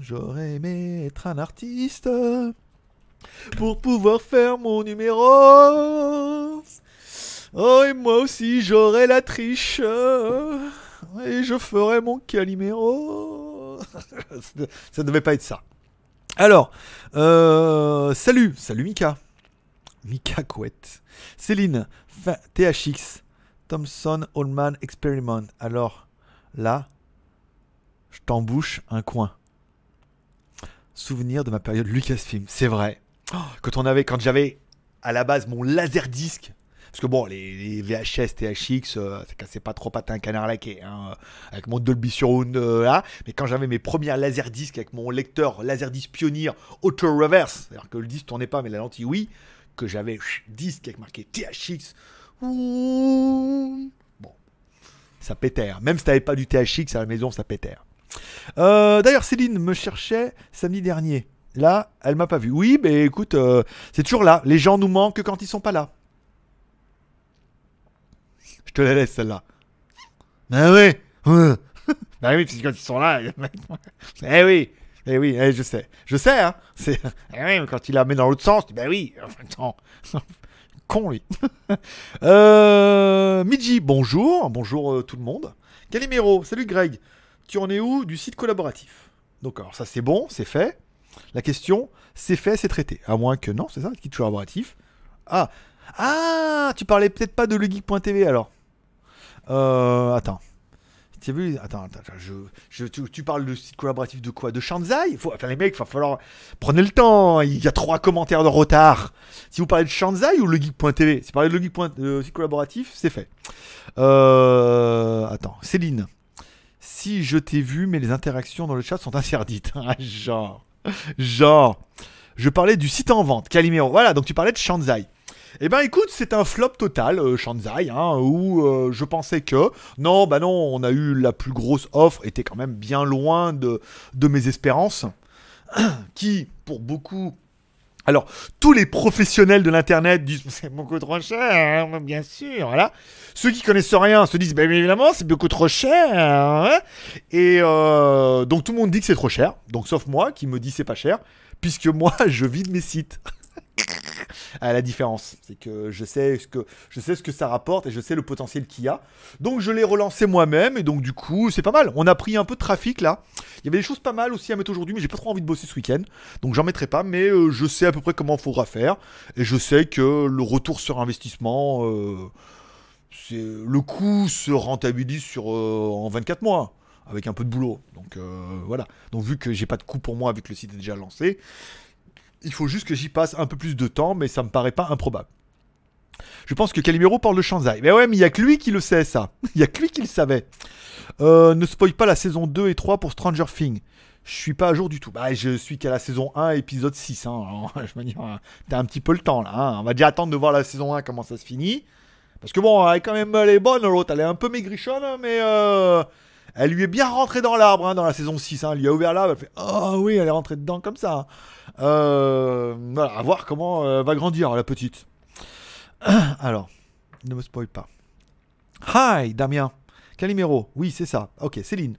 J'aurais aimé être un artiste. Pour pouvoir faire mon numéro. Oh, et moi aussi, j'aurais la triche. Et je ferais mon caliméro. ça devait pas être ça. Alors, euh, salut, salut Mika. Mika Couette. Céline, THX, Thomson Allman Experiment. Alors, là, je t'embouche un coin. Souvenir de ma période Lucasfilm, c'est vrai. Oh, quand on avait, quand j'avais à la base mon laserdisc, parce que bon, les, VHS, THX, ça cassait pas trop patin canard laqué, hein, avec mon Dolby Surround euh, là. Mais quand j'avais mes premières laserdiscs avec mon lecteur laserdisc Pioneer Auto Reverse, c'est-à-dire que le disque tournait pas mais la lentille oui, que j'avais disque avec marqué THX. Bon, ça pétait. hein. Même si t'avais pas du THX à la maison, ça pétait. Euh, D'ailleurs, Céline me cherchait samedi dernier. Là, elle m'a pas vu. Oui, mais écoute, euh, c'est toujours là. Les gens nous manquent quand ils sont pas là. Je te la laisse celle-là. Ouais. ouais. bah oui, parce que quand ils sont là. eh oui. Eh oui, eh, je sais. Je sais, hein. C'est... Eh oui, mais quand il la met dans l'autre sens, bah oui. Attends. Con, lui. euh, Midji, bonjour. Bonjour euh, tout le monde. Calimero, salut Greg. Tu en es où du site collaboratif? Donc, alors ça, c'est bon, c'est fait. La question, c'est fait, c'est traité. À moins que non, c'est ça, le site collaboratif. Ah, ah, tu parlais peut-être pas de legeek.tv alors. Euh, attends. Tu vu Attends, attends, tu, parles de site collaboratif de quoi? De Shanzai Faut, enfin, les mecs, il va falloir. Prenez le temps, il y a trois commentaires de retard. Si vous parlez de Shanzai ou legeek.tv Si vous parlez de legeek.tv, site collaboratif, c'est fait. Euh, attends, Céline. Si je t'ai vu, mais les interactions dans le chat sont interdites. Ah, genre. Genre. Je parlais du site en vente, Calimero. Voilà, donc tu parlais de Shanzai. Eh ben écoute, c'est un flop total, euh, Shanzai, hein, où euh, je pensais que... Non, bah non, on a eu la plus grosse offre, était quand même bien loin de, de mes espérances, qui, pour beaucoup... Alors, tous les professionnels de l'Internet disent c'est beaucoup trop cher, hein, bien sûr, voilà. Ceux qui connaissent rien se disent, bah, évidemment, c'est beaucoup trop cher. hein. Et euh, donc tout le monde dit que c'est trop cher, donc sauf moi qui me dit c'est pas cher, puisque moi je vide mes sites. À la différence. C'est que je sais ce que je sais ce que ça rapporte et je sais le potentiel qu'il y a. Donc je l'ai relancé moi-même et donc du coup c'est pas mal. On a pris un peu de trafic là. Il y avait des choses pas mal aussi à mettre aujourd'hui, mais j'ai pas trop envie de bosser ce week-end, donc j'en mettrai pas. Mais euh, je sais à peu près comment il faudra faire et je sais que le retour sur investissement, euh, c'est le coût se rentabilise sur euh, en 24 mois avec un peu de boulot. Donc voilà. Donc vu que j'ai pas de coût pour moi vu que le site déjà lancé, il faut juste que j'y passe un peu plus de temps, mais ça me paraît pas improbable. Je pense que Calimero parle de Shanzai. Mais ouais, mais il y a que lui qui le sait, ça. Il y a que lui qui le savait. Euh, ne spoil pas la saison 2 et 3 pour Stranger Things. Je suis pas à jour du tout. Bah, je suis qu'à la saison 1, épisode 6. Hein. Je me dis, t'as un petit peu le temps là. hein. On va déjà attendre de voir la saison 1, comment ça se finit. Parce que bon, elle est quand même elle est bonne, l'autre. Elle est un peu maigrichonne, hein, mais euh, elle lui est bien rentrée dans l'arbre hein, dans la saison 6. Hein. Elle lui a ouvert l'arbre, elle fait Oh oui, elle est rentrée dedans comme ça. Euh, voilà, à voir comment euh, va grandir la petite. Alors, ne me spoil pas. Hi, Damien. Calimero, oui, c'est ça. Ok, Céline.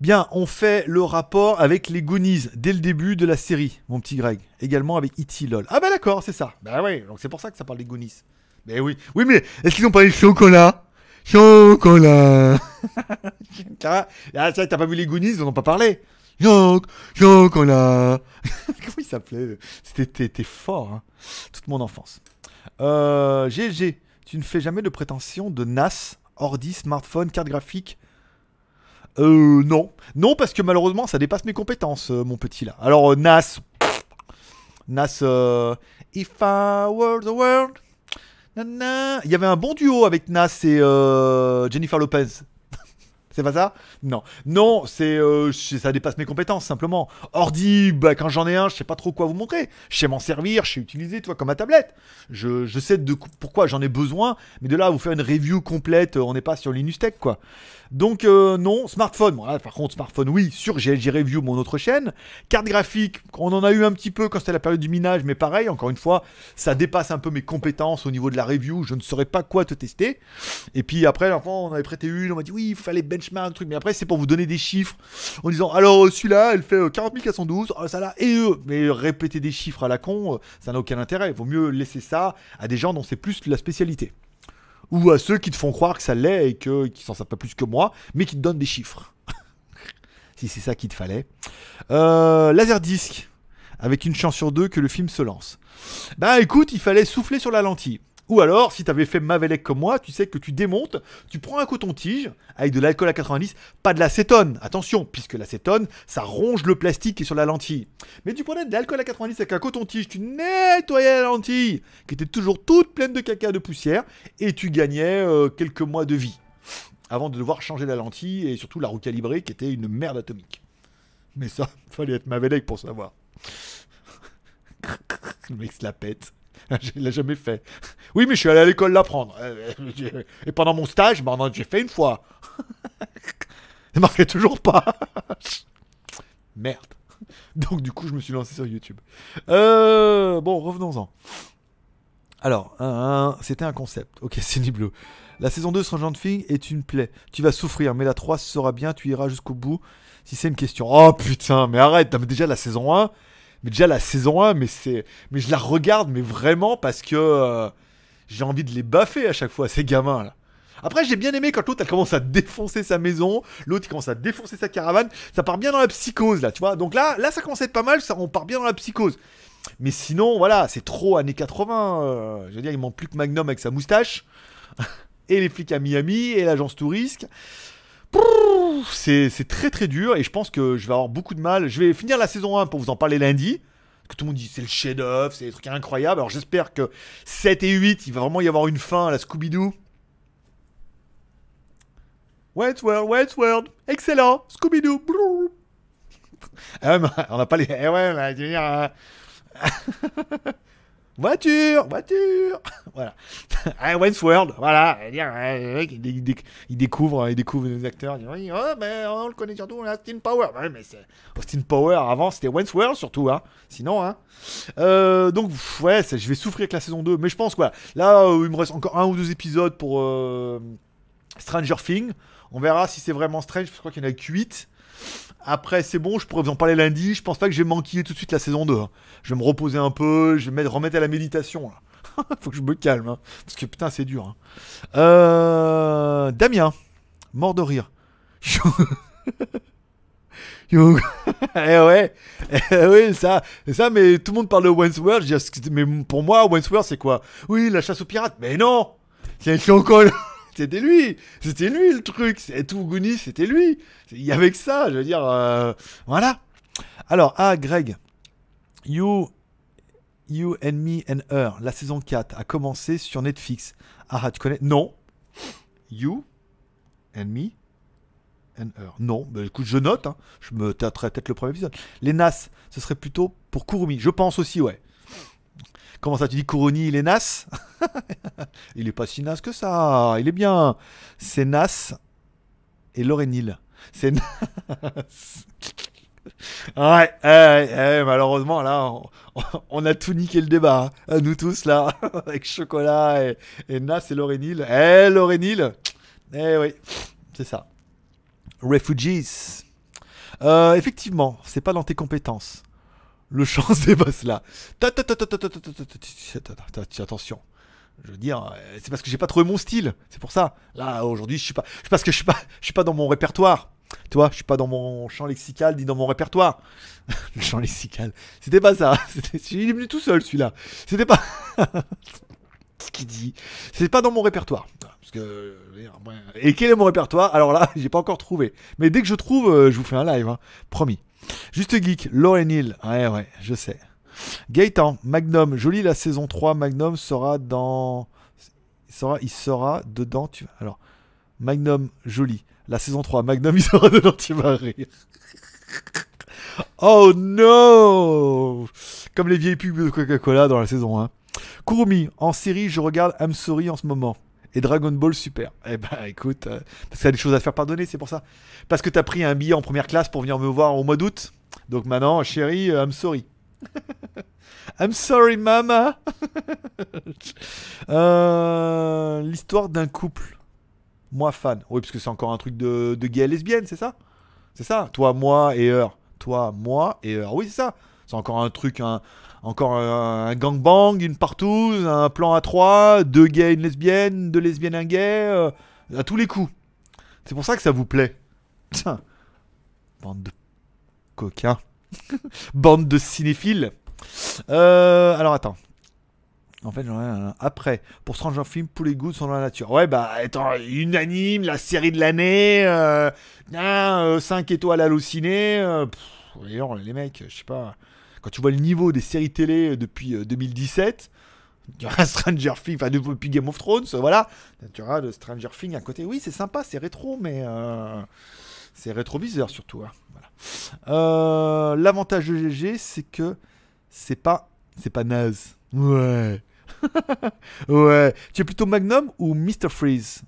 Bien, on fait le rapport avec les Goonies dès le début de la série, mon petit Greg. Également avec E.T. LOL. Ah bah d'accord, c'est ça. Bah oui, donc c'est pour ça que ça parle des Goonies. Mais oui. Oui, mais est-ce qu'ils ont parlé de chocolat Chocolat Ah, t'as pas vu les Goonies, ils en ont pas parlé. Choc, chocolat Comment il s'appelait C'était fort, hein. Toute mon enfance. Euh, GG, tu ne fais jamais de prétention de NAS, ordi, smartphone, carte graphique? Euh, non. Non, parce que malheureusement, ça dépasse mes compétences, euh, mon petit là. Alors, euh, NAS. pff, NAS, euh, If I were the world. Il y avait un bon duo avec Nas et euh, Jennifer Lopez. C'est pas ça? Non. Non, c'est euh, je- ça dépasse mes compétences simplement. Ordi, bah, quand j'en ai un, je sais pas trop quoi vous montrer. Je sais m'en servir, je sais utiliser, tu vois, comme ma tablette. Je, sais de pourquoi j'en ai besoin, mais de là vous faire une review complète, euh, on n'est pas sur Linux Tech, quoi. Donc euh, non, smartphone. Par contre, smartphone, oui, sur GLG Review, mon autre chaîne. Carte graphique, on en a eu un petit peu quand c'était la période du minage, mais pareil, encore une fois, ça dépasse un peu mes compétences au niveau de la review. Je ne saurais pas quoi te tester. Et puis après, enfin, on avait prêté une, on m'a dit oui, il fallait Mais après, c'est pour vous donner des chiffres en disant alors euh, celui-là, elle fait euh, 40 412, oh, ça là, et eux. Mais répéter des chiffres à la con, euh, ça n'a aucun intérêt. Vaut mieux laisser ça à des gens dont c'est plus la spécialité ou à ceux qui te font croire que ça l'est et qui s'en savent pas plus que moi, mais qui te donnent des chiffres. si c'est ça qu'il te fallait. Euh, Laserdisc, avec une chance sur deux que le film se lance. Bah écoute, il fallait souffler sur la lentille. Ou alors, si t'avais fait Mavelec comme moi, tu sais que tu démontes, tu prends un coton-tige avec de l'alcool à 90, pas de l'acétone, attention, puisque l'acétone, ça ronge le plastique qui est sur la lentille. Mais tu prenais de l'alcool à 90 avec un coton-tige, tu nettoyais la lentille, qui était toujours toute pleine de caca de poussière, et tu gagnais euh, quelques mois de vie. Avant de devoir changer la lentille et surtout la recalibrer, qui était une merde atomique. Mais ça, fallait être Mavelec pour savoir. Le mec se la pète. Il l'a jamais fait. Oui, mais je suis allé à l'école l'apprendre. Et pendant mon stage, bah, j'ai fait une fois. Ça marchait toujours pas. Merde. Donc du coup, je me suis lancé sur YouTube. Euh, bon, revenons-en. Alors, c'était un concept. Ok, c'est Niblo. La saison 2 Stranger Things est une plaie. Tu vas souffrir, mais la 3 sera bien, tu iras jusqu'au bout. Si c'est une question. Oh putain, mais arrête, déjà la saison 1. Mais déjà la saison 1, mais je la regarde, mais vraiment parce que euh, j'ai envie de les baffer à chaque fois, ces gamins là. Après, j'ai bien aimé quand l'autre elle commence à défoncer sa maison, l'autre il commence à défoncer sa caravane. Ça part bien dans la psychose là, tu vois. Donc là, là ça commence à être pas mal, ça, on part bien dans la psychose. Mais sinon, voilà, c'est trop années 80. euh, je veux dire, il manque plus que Magnum avec sa moustache. et les flics à Miami et l'agence touriste. C'est très très dur et je pense que je vais avoir beaucoup de mal. Je vais finir la saison 1 pour vous en parler lundi. Que tout le monde dit c'est le chef-d'œuvre, c'est des trucs incroyables. Alors j'espère que 7 et 8, il va vraiment y avoir une fin à la Scooby-Doo. Wet World, Wet World, excellent, Scooby-Doo. Ah ouais, on n'a pas les. Eh ouais, mais je veux dire, euh, Voiture, voiture. voilà. Ah, Wentz World, voilà. Il, dé- il dé- il découvre, il découvre les acteurs. Il dit, oui, oh, mais on le connaît surtout, Austin Power. Ouais, mais Austin Power avant, c'était Wentz World surtout, hein. Sinon, hein. Euh, donc, ouais, je vais souffrir avec la saison 2. Mais je pense, quoi. Là, euh, il me reste encore un ou deux épisodes pour euh, Stranger Things. On verra si c'est vraiment Strange. Je crois qu'il y en a que 8. Après, c'est bon, je pourrais vous en parler lundi. Je pense pas que je vais manquer tout de suite la saison 2. hein. Je vais me reposer un peu, je vais me mettre- remettre à la méditation. Faut que je me calme. hein. Parce que putain, c'est dur. hein. Euh, Damien, mort de rire. Eh ouais, eh oui, ça, ça, mais tout le monde parle de Wentworth. Mais pour moi, Wentworth, c'est quoi? Oui, la chasse aux pirates. Mais non C'est encore. C'était lui, c'était lui le truc. C'est tout Goonies, c'était lui. Il y avait que ça, je veux dire. euh, voilà. Alors, ah, Greg, You, you and Me and Her, la saison 4 a commencé sur Netflix. Ah, tu connais? Non. You and Me and Her. Non, bah, écoute, je note. hein. Je me tâterai peut-être le premier épisode. Les Nas, ce serait plutôt pour Kurumi. Je pense aussi, ouais. Comment ça, tu dis Kurumi, il est Nas Il est pas si Nas que ça. Il est bien. C'est Nas et Laurénil. C'est Nas. Ouais, malheureusement, là, on, a tout niqué le débat. hein. Nous tous, là, avec Chocolat et, et Nas et Laurénil. Eh, Laurénil Eh oui, c'est ça. Refugees. Euh, effectivement, c'est pas dans tes compétences le chant s'efface là. Attention. Je veux dire, c'est parce que j'ai pas trouvé mon style. C'est pour ça. Là, aujourd'hui, je suis pas. Je parce que je suis pas. Je suis pas dans mon répertoire. Tu vois, je suis pas dans mon champ lexical ni dans mon répertoire. le champ lexical. C'était pas ça. Il est venu tout seul celui-là. C'était pas. Ce qu'il dit. C'est pas dans mon répertoire. Parce que. Et quel est mon répertoire? Alors là, j'ai pas encore trouvé. Mais dès que je trouve, euh, je vous fais un live. hein. Promis. Juste Geek, Lauren Hill. Ouais, ouais, je sais. Gaëtan, Magnum, joli la saison 3. Magnum sera dans. Il sera, il sera dedans. Tu... Alors, Magnum, joli. La saison 3, Magnum, il sera dedans, tu vas rire. Oh no Comme les vieilles pubs de Coca-Cola dans la saison 1. Kurumi, en série, je regarde I'm Sorry en ce moment. Et Dragon Ball Super. Eh ben écoute, euh, parce qu'il y a des choses à faire pardonner, c'est pour ça. Parce que t'as pris un billet en première classe pour venir me voir au mois d'août. Donc maintenant, chérie, euh, I'm sorry. I'm sorry, mama. Euh, L'histoire d'un couple. Moi, fan. Oui, parce que c'est encore un truc de, gay et lesbienne, c'est ça? C'est ça? Toi, moi et Heure. Toi, moi et Heure. Oui, c'est ça. C'est encore un truc, un, encore un, un gangbang, une partouze, un plan à trois, deux gays, une lesbienne, deux lesbiennes, un gay, euh, à tous les coups. C'est pour ça que ça vous plaît. Tiens. Bande de coquins. Bande de cinéphiles. Euh, alors attends. En fait, j'en ai un après. Pour Stranger Things, tous les goûts sont dans la nature. Ouais, bah, attends, unanime, la série de l'année. 5 étoiles hallucinées. Euh, les mecs, je sais pas. Quand tu vois le niveau des séries télé depuis euh, 2017, tu auras Stranger Things, enfin depuis Game of Thrones, euh, voilà. Tu auras le Stranger Things à côté. Oui, c'est sympa, c'est rétro, mais euh, c'est rétroviseur surtout. hein. Euh, L'avantage de GG, c'est que c'est pas, c'est pas naze. Ouais. ouais. Tu es plutôt Magnum ou Mr. Freeze?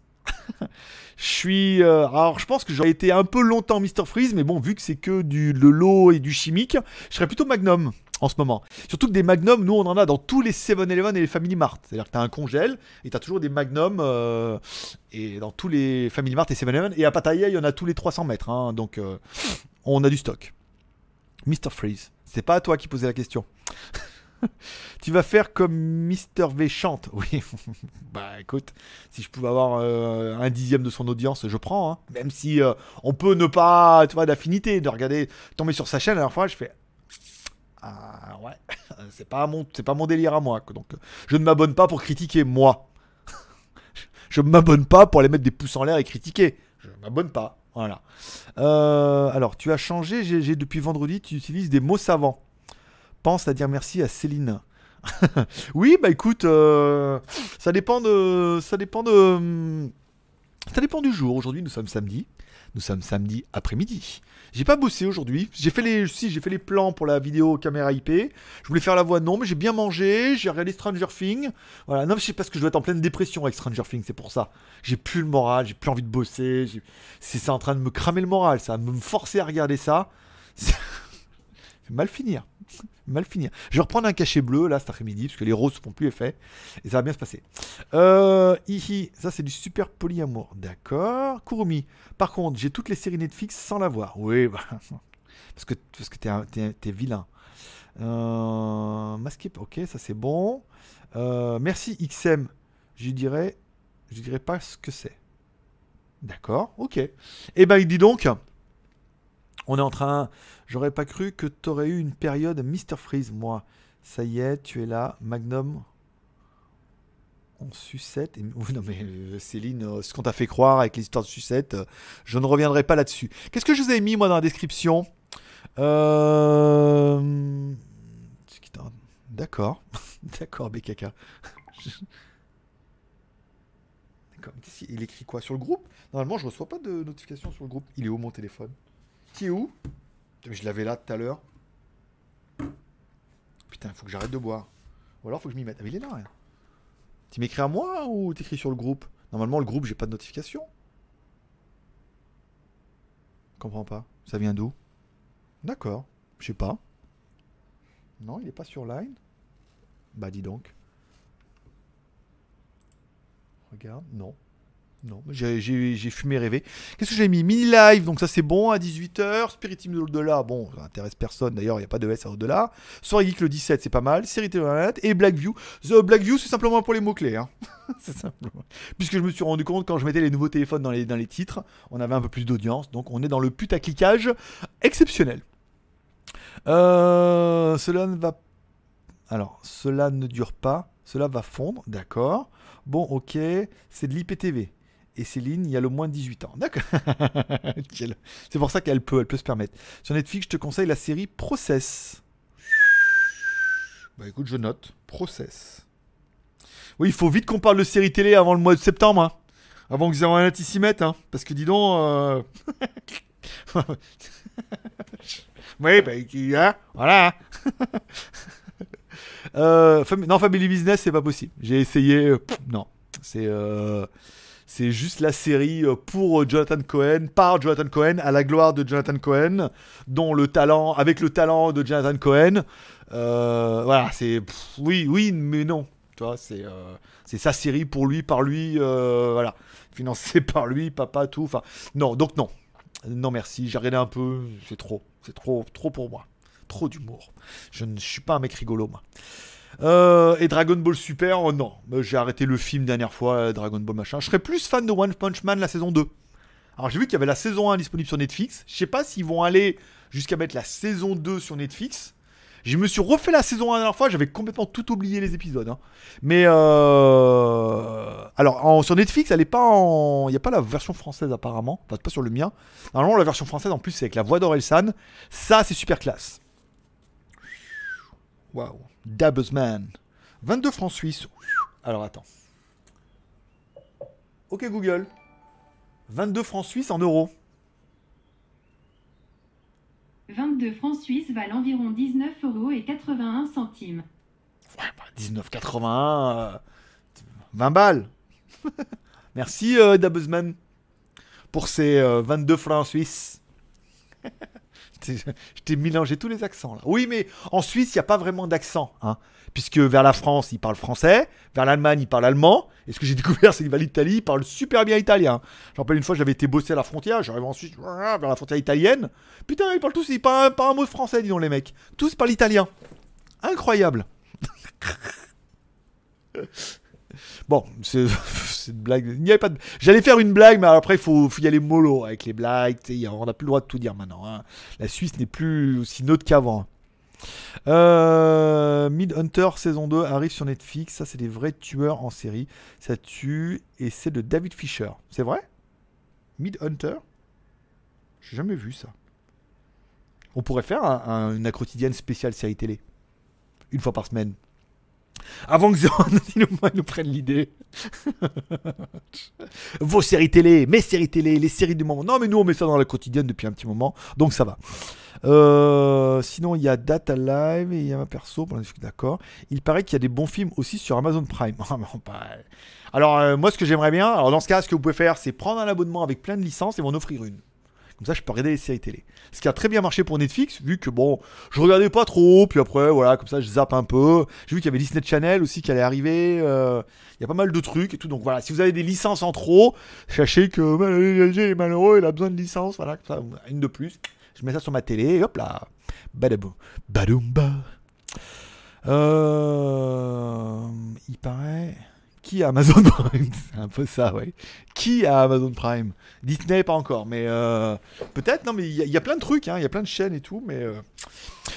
Je suis. euh, alors, je pense que j'aurais été un peu longtemps Mr. Freeze, mais bon, vu que c'est que du de l'eau et du chimique, je serais plutôt Magnum en ce moment. Surtout que des Magnum, nous, on en a dans tous les 7-Eleven et les Family Mart. C'est-à-dire que tu as un congèle et tu as toujours des Magnum euh, et dans tous les Family Mart et 7-Eleven. Et à Pattaya, il y en a tous les 300 mètres. hein, donc, euh, on a du stock. Mr. Freeze. C'est pas à toi qui posais la question. tu vas faire comme Mr. V chante. Oui. bah écoute, si je pouvais avoir euh, un dixième de son audience, je prends. hein. Même si euh, on peut ne pas, tu vois, d'affinité, de regarder, tomber sur sa chaîne. La dernière fois, je fais. Ah ouais, c'est pas mon, c'est pas mon délire à moi. Donc, je ne m'abonne pas pour critiquer moi. je ne m'abonne pas pour aller mettre des pouces en l'air et critiquer. Je ne m'abonne pas. Voilà. Euh, alors, tu as changé, depuis vendredi, tu utilises des mots savants. Pense à dire merci à Céline. oui, bah écoute, euh, ça dépend de, ça dépend de, ça dépend du jour. Aujourd'hui, nous sommes samedi. Nous sommes samedi après-midi. J'ai pas bossé aujourd'hui. J'ai fait les, si j'ai fait les plans pour la vidéo caméra IP. Je voulais faire la voix non, mais j'ai bien mangé. J'ai regardé Stranger Things. Voilà. Non, mais sais parce que je dois être en pleine dépression avec Stranger Things. C'est pour ça. J'ai plus le moral. J'ai plus envie de bosser. C'est ça en train de me cramer le moral. Ça, me forcer à regarder ça. Mal finir. Mal finir. Je vais reprendre un cachet bleu là cet après-midi parce que les roses ne font plus effet et ça va bien se passer. Euh, hihi, ça c'est du super polyamour. D'accord. Kurumi. Par contre, j'ai toutes les séries Netflix sans la voir. Oui, bah, parce que, parce que t'es, vilain. Euh, masqué, ok, ça c'est bon. Euh, merci XM. Je dirais, je dirais pas ce que c'est. D'accord, ok. Eh ben, dis donc, on est en train. J'aurais pas cru que t'aurais eu une période Mr Freeze, moi. Ça y est, tu es là, Magnum. En sucette. Non, mais euh, Céline, euh, ce qu'on t'a fait croire avec les histoires de sucette, euh, je ne reviendrai pas là-dessus. Qu'est-ce que je vous ai mis, moi, dans la description? Euh... D'accord. D'accord, BKK. D'accord. Il écrit quoi sur le groupe? Normalement, je reçois pas de notification sur le groupe. Il est où mon téléphone? Qui est où? Je l'avais là tout à l'heure. Putain, faut que j'arrête de boire. Ou alors faut que je m'y mette. Ah, mais il est là, rien. Tu m'écris à moi ou t'écris sur le groupe? Normalement, le groupe, j'ai pas de notification. Comprends pas. Ça vient d'où? D'accord. Je sais pas. Non, il est pas sur Line. Bah, dis donc. Regarde, non. Non, j'ai- fumé rêvé. Qu'est-ce que j'ai mis? Mini live, donc ça c'est bon, à 18h. Spirit Team de l'au-delà, bon, ça intéresse personne d'ailleurs, il n'y a pas de S à au-delà. Soirée Geek le 17, c'est pas mal. Série télé et Blackview. The Blackview, c'est simplement pour les mots-clés. Hein. c'est simplement. Puisque je me suis rendu compte quand je mettais les nouveaux téléphones dans les, dans les titres, on avait un peu plus d'audience, donc on est dans le putacliquage exceptionnel. Euh, cela ne va. Alors, cela ne dure pas. Cela va fondre, d'accord. Bon, ok, c'est de l'IPTV. Et Céline, il y a le moins de 18 ans. D'accord. C'est pour ça qu'elle peut, elle peut se permettre. Sur Netflix, je te conseille la série Process. Bah écoute, je note. Process. Oui, il faut vite qu'on parle de série télé avant le mois de septembre. hein. Avant que Zéro s'y mette. Hein. Parce que dis donc. euh, oui, bah, hein, voilà. Euh, Fam- non, Family Business, c'est pas possible. J'ai essayé. euh, non. C'est. euh, c'est juste la série euh, pour Jonathan Cohen, par Jonathan Cohen, à la gloire de Jonathan Cohen, dont le talent, avec le talent de Jonathan Cohen. Euh, voilà, c'est. Oui, oui, mais non. Tu c'est. euh, sa série pour lui, par lui. euh, voilà. Financé par lui, papa, tout. Non, donc non. Non, merci. J'ai regardé un peu. C'est trop. C'est trop, trop pour moi. Trop d'humour. Je ne suis pas un mec rigolo, moi. Euh, et Dragon Ball Super, oh non. Euh, J'ai arrêté le film dernière fois, euh, Dragon Ball machin. Je serais plus fan de One Punch Man la saison 2. Alors j'ai vu qu'il y avait la saison 1 disponible sur Netflix. Je sais pas s'ils vont aller jusqu'à mettre la saison 2 sur Netflix. Je me suis refait la saison 1 la dernière fois, j'avais complètement tout oublié les épisodes. hein. Mais euh... alors en- sur Netflix, elle est pas en, il y a pas la version française apparemment, enfin pas sur le mien. Normalement la version française en plus c'est avec la voix d'Orelsan. Ça c'est super classe. Waouh. Dabuzman. 22 francs suisses. Alors attends. Ok Google. 22 francs suisses en euros. 22 francs suisses valent environ 19 euros et 81 centimes. Ouais, bah, 19,81. euh, 20 balles. Merci euh, Dabuzman pour ces euh, 22 francs suisses. Je t'ai mélangé tous les accents là. Oui, mais en Suisse, il n'y a pas vraiment d'accent. Hein, puisque vers la France, ils parlent français. Vers l'Allemagne, ils parlent allemand. Et ce que j'ai découvert, c'est que vers l'Italie, ils parlent super bien italien. Je rappelle une fois, j'avais été bosser à la frontière. J'arrive en Suisse, vers la frontière italienne. Putain, ils parlent tous, ils parlent pas un mot de français, dis donc les mecs. Tous parlent italien. Incroyable. Bon, c'est une blague. Il avait pas. J'allais faire une blague, mais après, il faut, y aller mollo avec les blagues. On n'a plus le droit de tout dire maintenant. hein. La Suisse n'est plus aussi neutre qu'avant. Euh, Mid Hunter saison 2 arrive sur Netflix. Ça, c'est des vrais tueurs en série. Ça tue et c'est de David Fisher. C'est vrai? Mid Hunter J'ai jamais vu ça. On pourrait faire un, un- une quotidienne spéciale série télé. Une fois par semaine. Avant que Zéro nous, prenne l'idée. Vos séries télé, mes séries télé, les séries du moment. Non, mais nous, on met ça dans la quotidienne depuis un petit moment. Donc ça va. Euh, sinon, il y a Data Live et il y a ma perso. Bon, d'accord. Il paraît qu'il y a des bons films aussi sur Amazon Prime. Ah, Alors, euh, moi, ce que j'aimerais bien, alors dans ce cas, ce que vous pouvez faire, c'est prendre un abonnement avec plein de licences et m'en offrir une. Comme ça, je peux regarder les séries télé. Ce qui a très bien marché pour Netflix, vu que bon, je regardais pas trop, puis après, voilà, comme ça, je zappe un peu. J'ai vu qu'il y avait Disney Channel aussi qui allait arriver. euh, Il y a pas mal de trucs et tout. Donc voilà, si vous avez des licences en trop, sachez que bah, LG est malheureux, il a besoin de licences. Voilà, comme ça, une de plus. Je mets ça sur ma télé, et hop là. Badaboum. Badoumba. Euh, il paraît. Qui a Amazon Prime? C'est un peu ça, ouais. Qui a Amazon Prime? Disney, pas encore, mais euh, peut-être. Non, mais il y, a- plein de trucs, hein, il y a plein de chaînes et tout, mais. euh,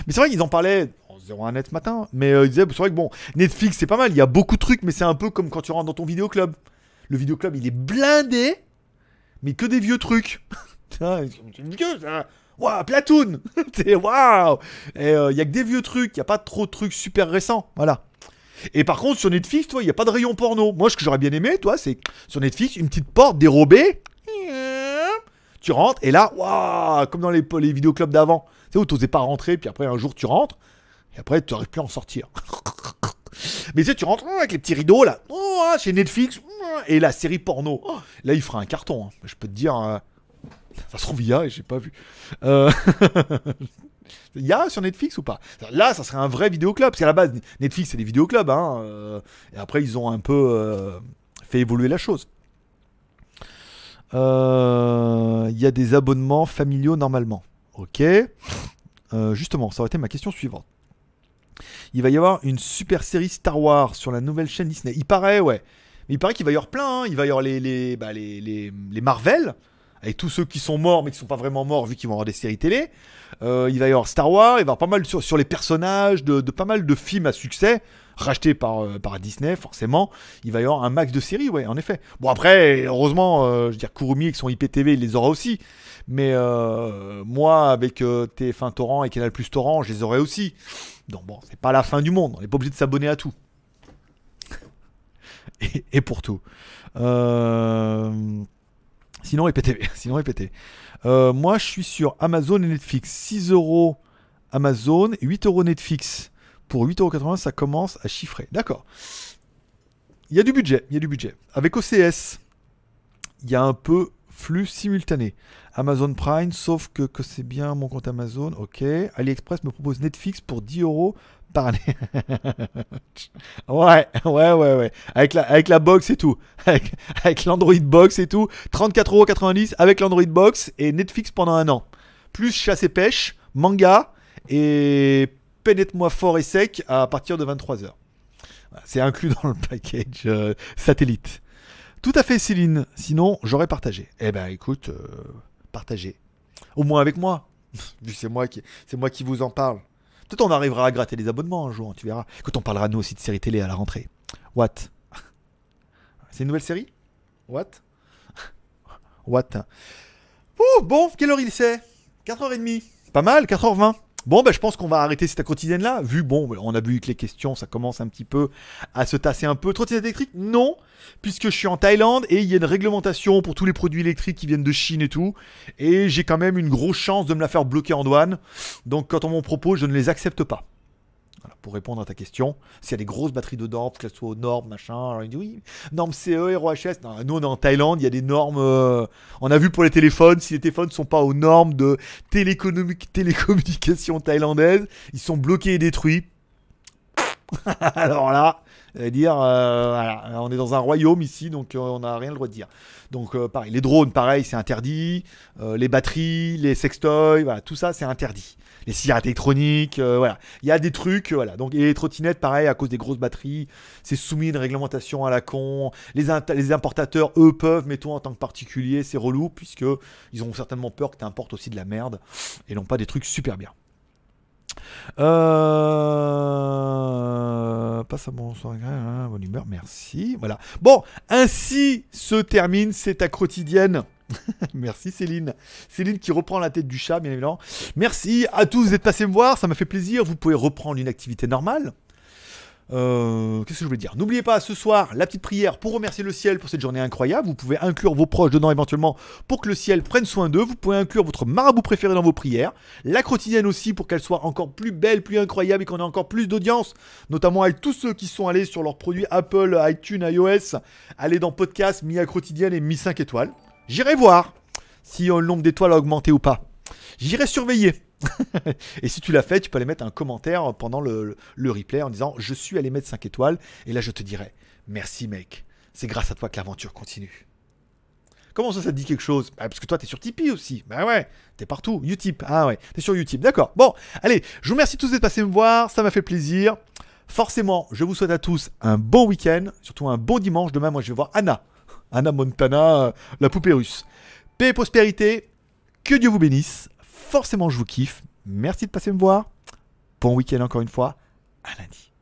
Mais c'est vrai qu'ils en parlaient en 01 net ce matin, mais euh, ils disaient, c'est vrai que bon, Netflix c'est pas mal, il y a beaucoup de trucs, mais c'est un peu comme quand tu rentres dans ton vidéoclub. Le vidéoclub il est blindé, mais que des vieux trucs. Vieux ça. Waouh, Platoon waouh Et il y a que des vieux trucs, il y a pas trop de trucs super récents, voilà. Et par contre, sur Netflix, toi, il n'y a pas de rayon porno. Moi, ce que j'aurais bien aimé, toi, c'est sur Netflix, une petite porte dérobée. Tu rentres, et là, waouh, comme dans les, vidéoclubs d'avant. Tu sais, où tu n'osais pas rentrer, puis après, un jour, tu rentres, et après, tu n'arrives plus à en sortir. Mais tu sais, tu rentres avec les petits rideaux, là, chez Netflix, et la série porno. Là, il fera un carton. hein. Je peux te dire, euh, ça se trouve, il y a, et j'ai pas vu. Euh, Il y a sur Netflix ou pas? Là, ça serait un vrai vidéoclub. Parce qu'à la base, Netflix, c'est des vidéoclubs. Hein, euh, et après, ils ont un peu euh, fait évoluer la chose. Euh, Il y a des abonnements familiaux normalement. Ok. Justement, ça aurait été ma question suivante. Il va y avoir une super série Star Wars sur la nouvelle chaîne Disney. Il paraît, ouais. Mais il paraît qu'il va y avoir plein. hein. Il va y avoir les, les, bah, les, les, les Marvel, avec tous ceux qui sont morts mais qui sont pas vraiment morts vu qu'ils vont avoir des séries télé. Euh, il va y avoir Star Wars, il va y avoir pas mal sur, sur les personnages de, pas mal de films à succès rachetés par, euh, par Disney, forcément. Il va y avoir un max de séries, ouais, en effet. Bon, après, heureusement, euh, je veux dire, Kurumi avec son IPTV, il les aura aussi. Mais moi, avec euh, TF1 Torrent et Canal Plus Torrent, je les aurai aussi. Donc bon, c'est pas la fin du monde. On n'est pas obligé de s'abonner à tout. et, et pour tout. Sinon, IPTV. Sinon, IPTV. Euh, moi, je suis sur Amazon et Netflix. 6 euros Amazon, 8 euros Netflix. Pour 8,80€, ça commence à chiffrer. D'accord. Il y a du budget. Il y a du budget. Avec OCS, il y a un peu flux simultané. Amazon Prime, sauf que, c'est bien mon compte Amazon. Ok. AliExpress me propose Netflix pour 10 euros par année. ouais, ouais, ouais, ouais. Avec la, avec la box et tout. Avec, avec l'Android box et tout. 34,90€ avec l'Android box et Netflix pendant un an. Plus chasse et pêche, manga et pénètre-moi fort et sec à partir de 23h. C'est inclus dans le package euh, satellite. Tout à fait, Céline. Sinon, j'aurais partagé. Eh ben, écoute, euh, partagez. Au moins avec moi. C'est moi qui, c'est moi qui vous en parle. Peut-être on arrivera à gratter des abonnements un jour, tu verras. Quand on parlera nous aussi de séries télé à la rentrée. What? C'est une nouvelle série? What? What? Ouh, bon, quelle heure il c'est 4h30. Pas mal, 4h20. Bon, ben, je pense qu'on va arrêter cette quotidienne là. Vu, bon, on a vu que les questions, ça commence un petit peu à se tasser un peu. Trottinette électrique Non, puisque je suis en Thaïlande et il y a une réglementation pour tous les produits électriques qui viennent de Chine et tout. Et j'ai quand même une grosse chance de me la faire bloquer en douane. Donc, quand on m'en propose, je ne les accepte pas. Pour répondre à ta question, s'il y a des grosses batteries dedans, qu'elles soient aux normes, machin, alors il dit oui, normes CE, ROHS. Non, nous, on est en Thaïlande, il y a des normes. euh, on a vu pour les téléphones, si les téléphones ne sont pas aux normes de télécommunications thaïlandaises, ils sont bloqués et détruits. alors là, dire, euh, on est dans un royaume ici, donc euh, on n'a rien le droit de dire. Donc pareil, les drones, pareil, c'est interdit. Les batteries, les sextoys, voilà, tout ça, c'est interdit. Les cigarettes électroniques, euh, voilà. Il y a des trucs, euh, voilà. Donc, et les trottinettes, pareil, à cause des grosses batteries, c'est soumis à une réglementation à la con. Les, importateurs, eux, peuvent, mettons, en tant que particulier, c'est relou, puisque ils ont certainement peur que tu importes aussi de la merde, et non pas des trucs super bien. Euh... Passe à bon soir, bonne humeur, merci. Voilà. Bon, ainsi se termine cette quotidienne. merci Céline. Céline qui reprend la tête du chat, bien évidemment. Merci à tous d'être passés me voir, ça m'a fait plaisir. Vous pouvez reprendre une activité normale. Euh, Qu'est-ce que je voulais dire? N'oubliez pas ce soir la petite prière pour remercier le ciel pour cette journée incroyable. Vous pouvez inclure vos proches dedans éventuellement pour que le ciel prenne soin d'eux. Vous pouvez inclure votre marabout préféré dans vos prières. La quotidienne aussi pour qu'elle soit encore plus belle, plus incroyable et qu'on ait encore plus d'audience. Notamment avec tous ceux qui sont allés sur leurs produits Apple, iTunes, iOS. Allez dans podcast, mis à quotidienne et mis 5 étoiles. J'irai voir. si euh, le nombre d'étoiles a augmenté ou pas. J'irai surveiller. Et si tu l'as fait, tu peux aller mettre un commentaire pendant le, replay en disant je suis allé mettre 5 étoiles. Et là, je te dirai merci mec. C'est grâce à toi que l'aventure continue. Comment ça, ça te dit quelque chose? Bah, Parce que toi, t'es sur Tipeee aussi. Bah ouais, t'es partout. Utip. Ah ouais, t'es sur Utip. D'accord. Bon, allez, je vous remercie tous d'être passés me voir. Ça m'a fait plaisir. Forcément, je vous souhaite à tous un bon week-end, surtout un bon dimanche. Demain, moi, je vais voir Anna. Anna Montana, euh, la poupée russe. Paix et prospérité. Que Dieu vous bénisse. Forcément, je vous kiffe. Merci de passer me voir. Bon week-end encore une fois. À lundi.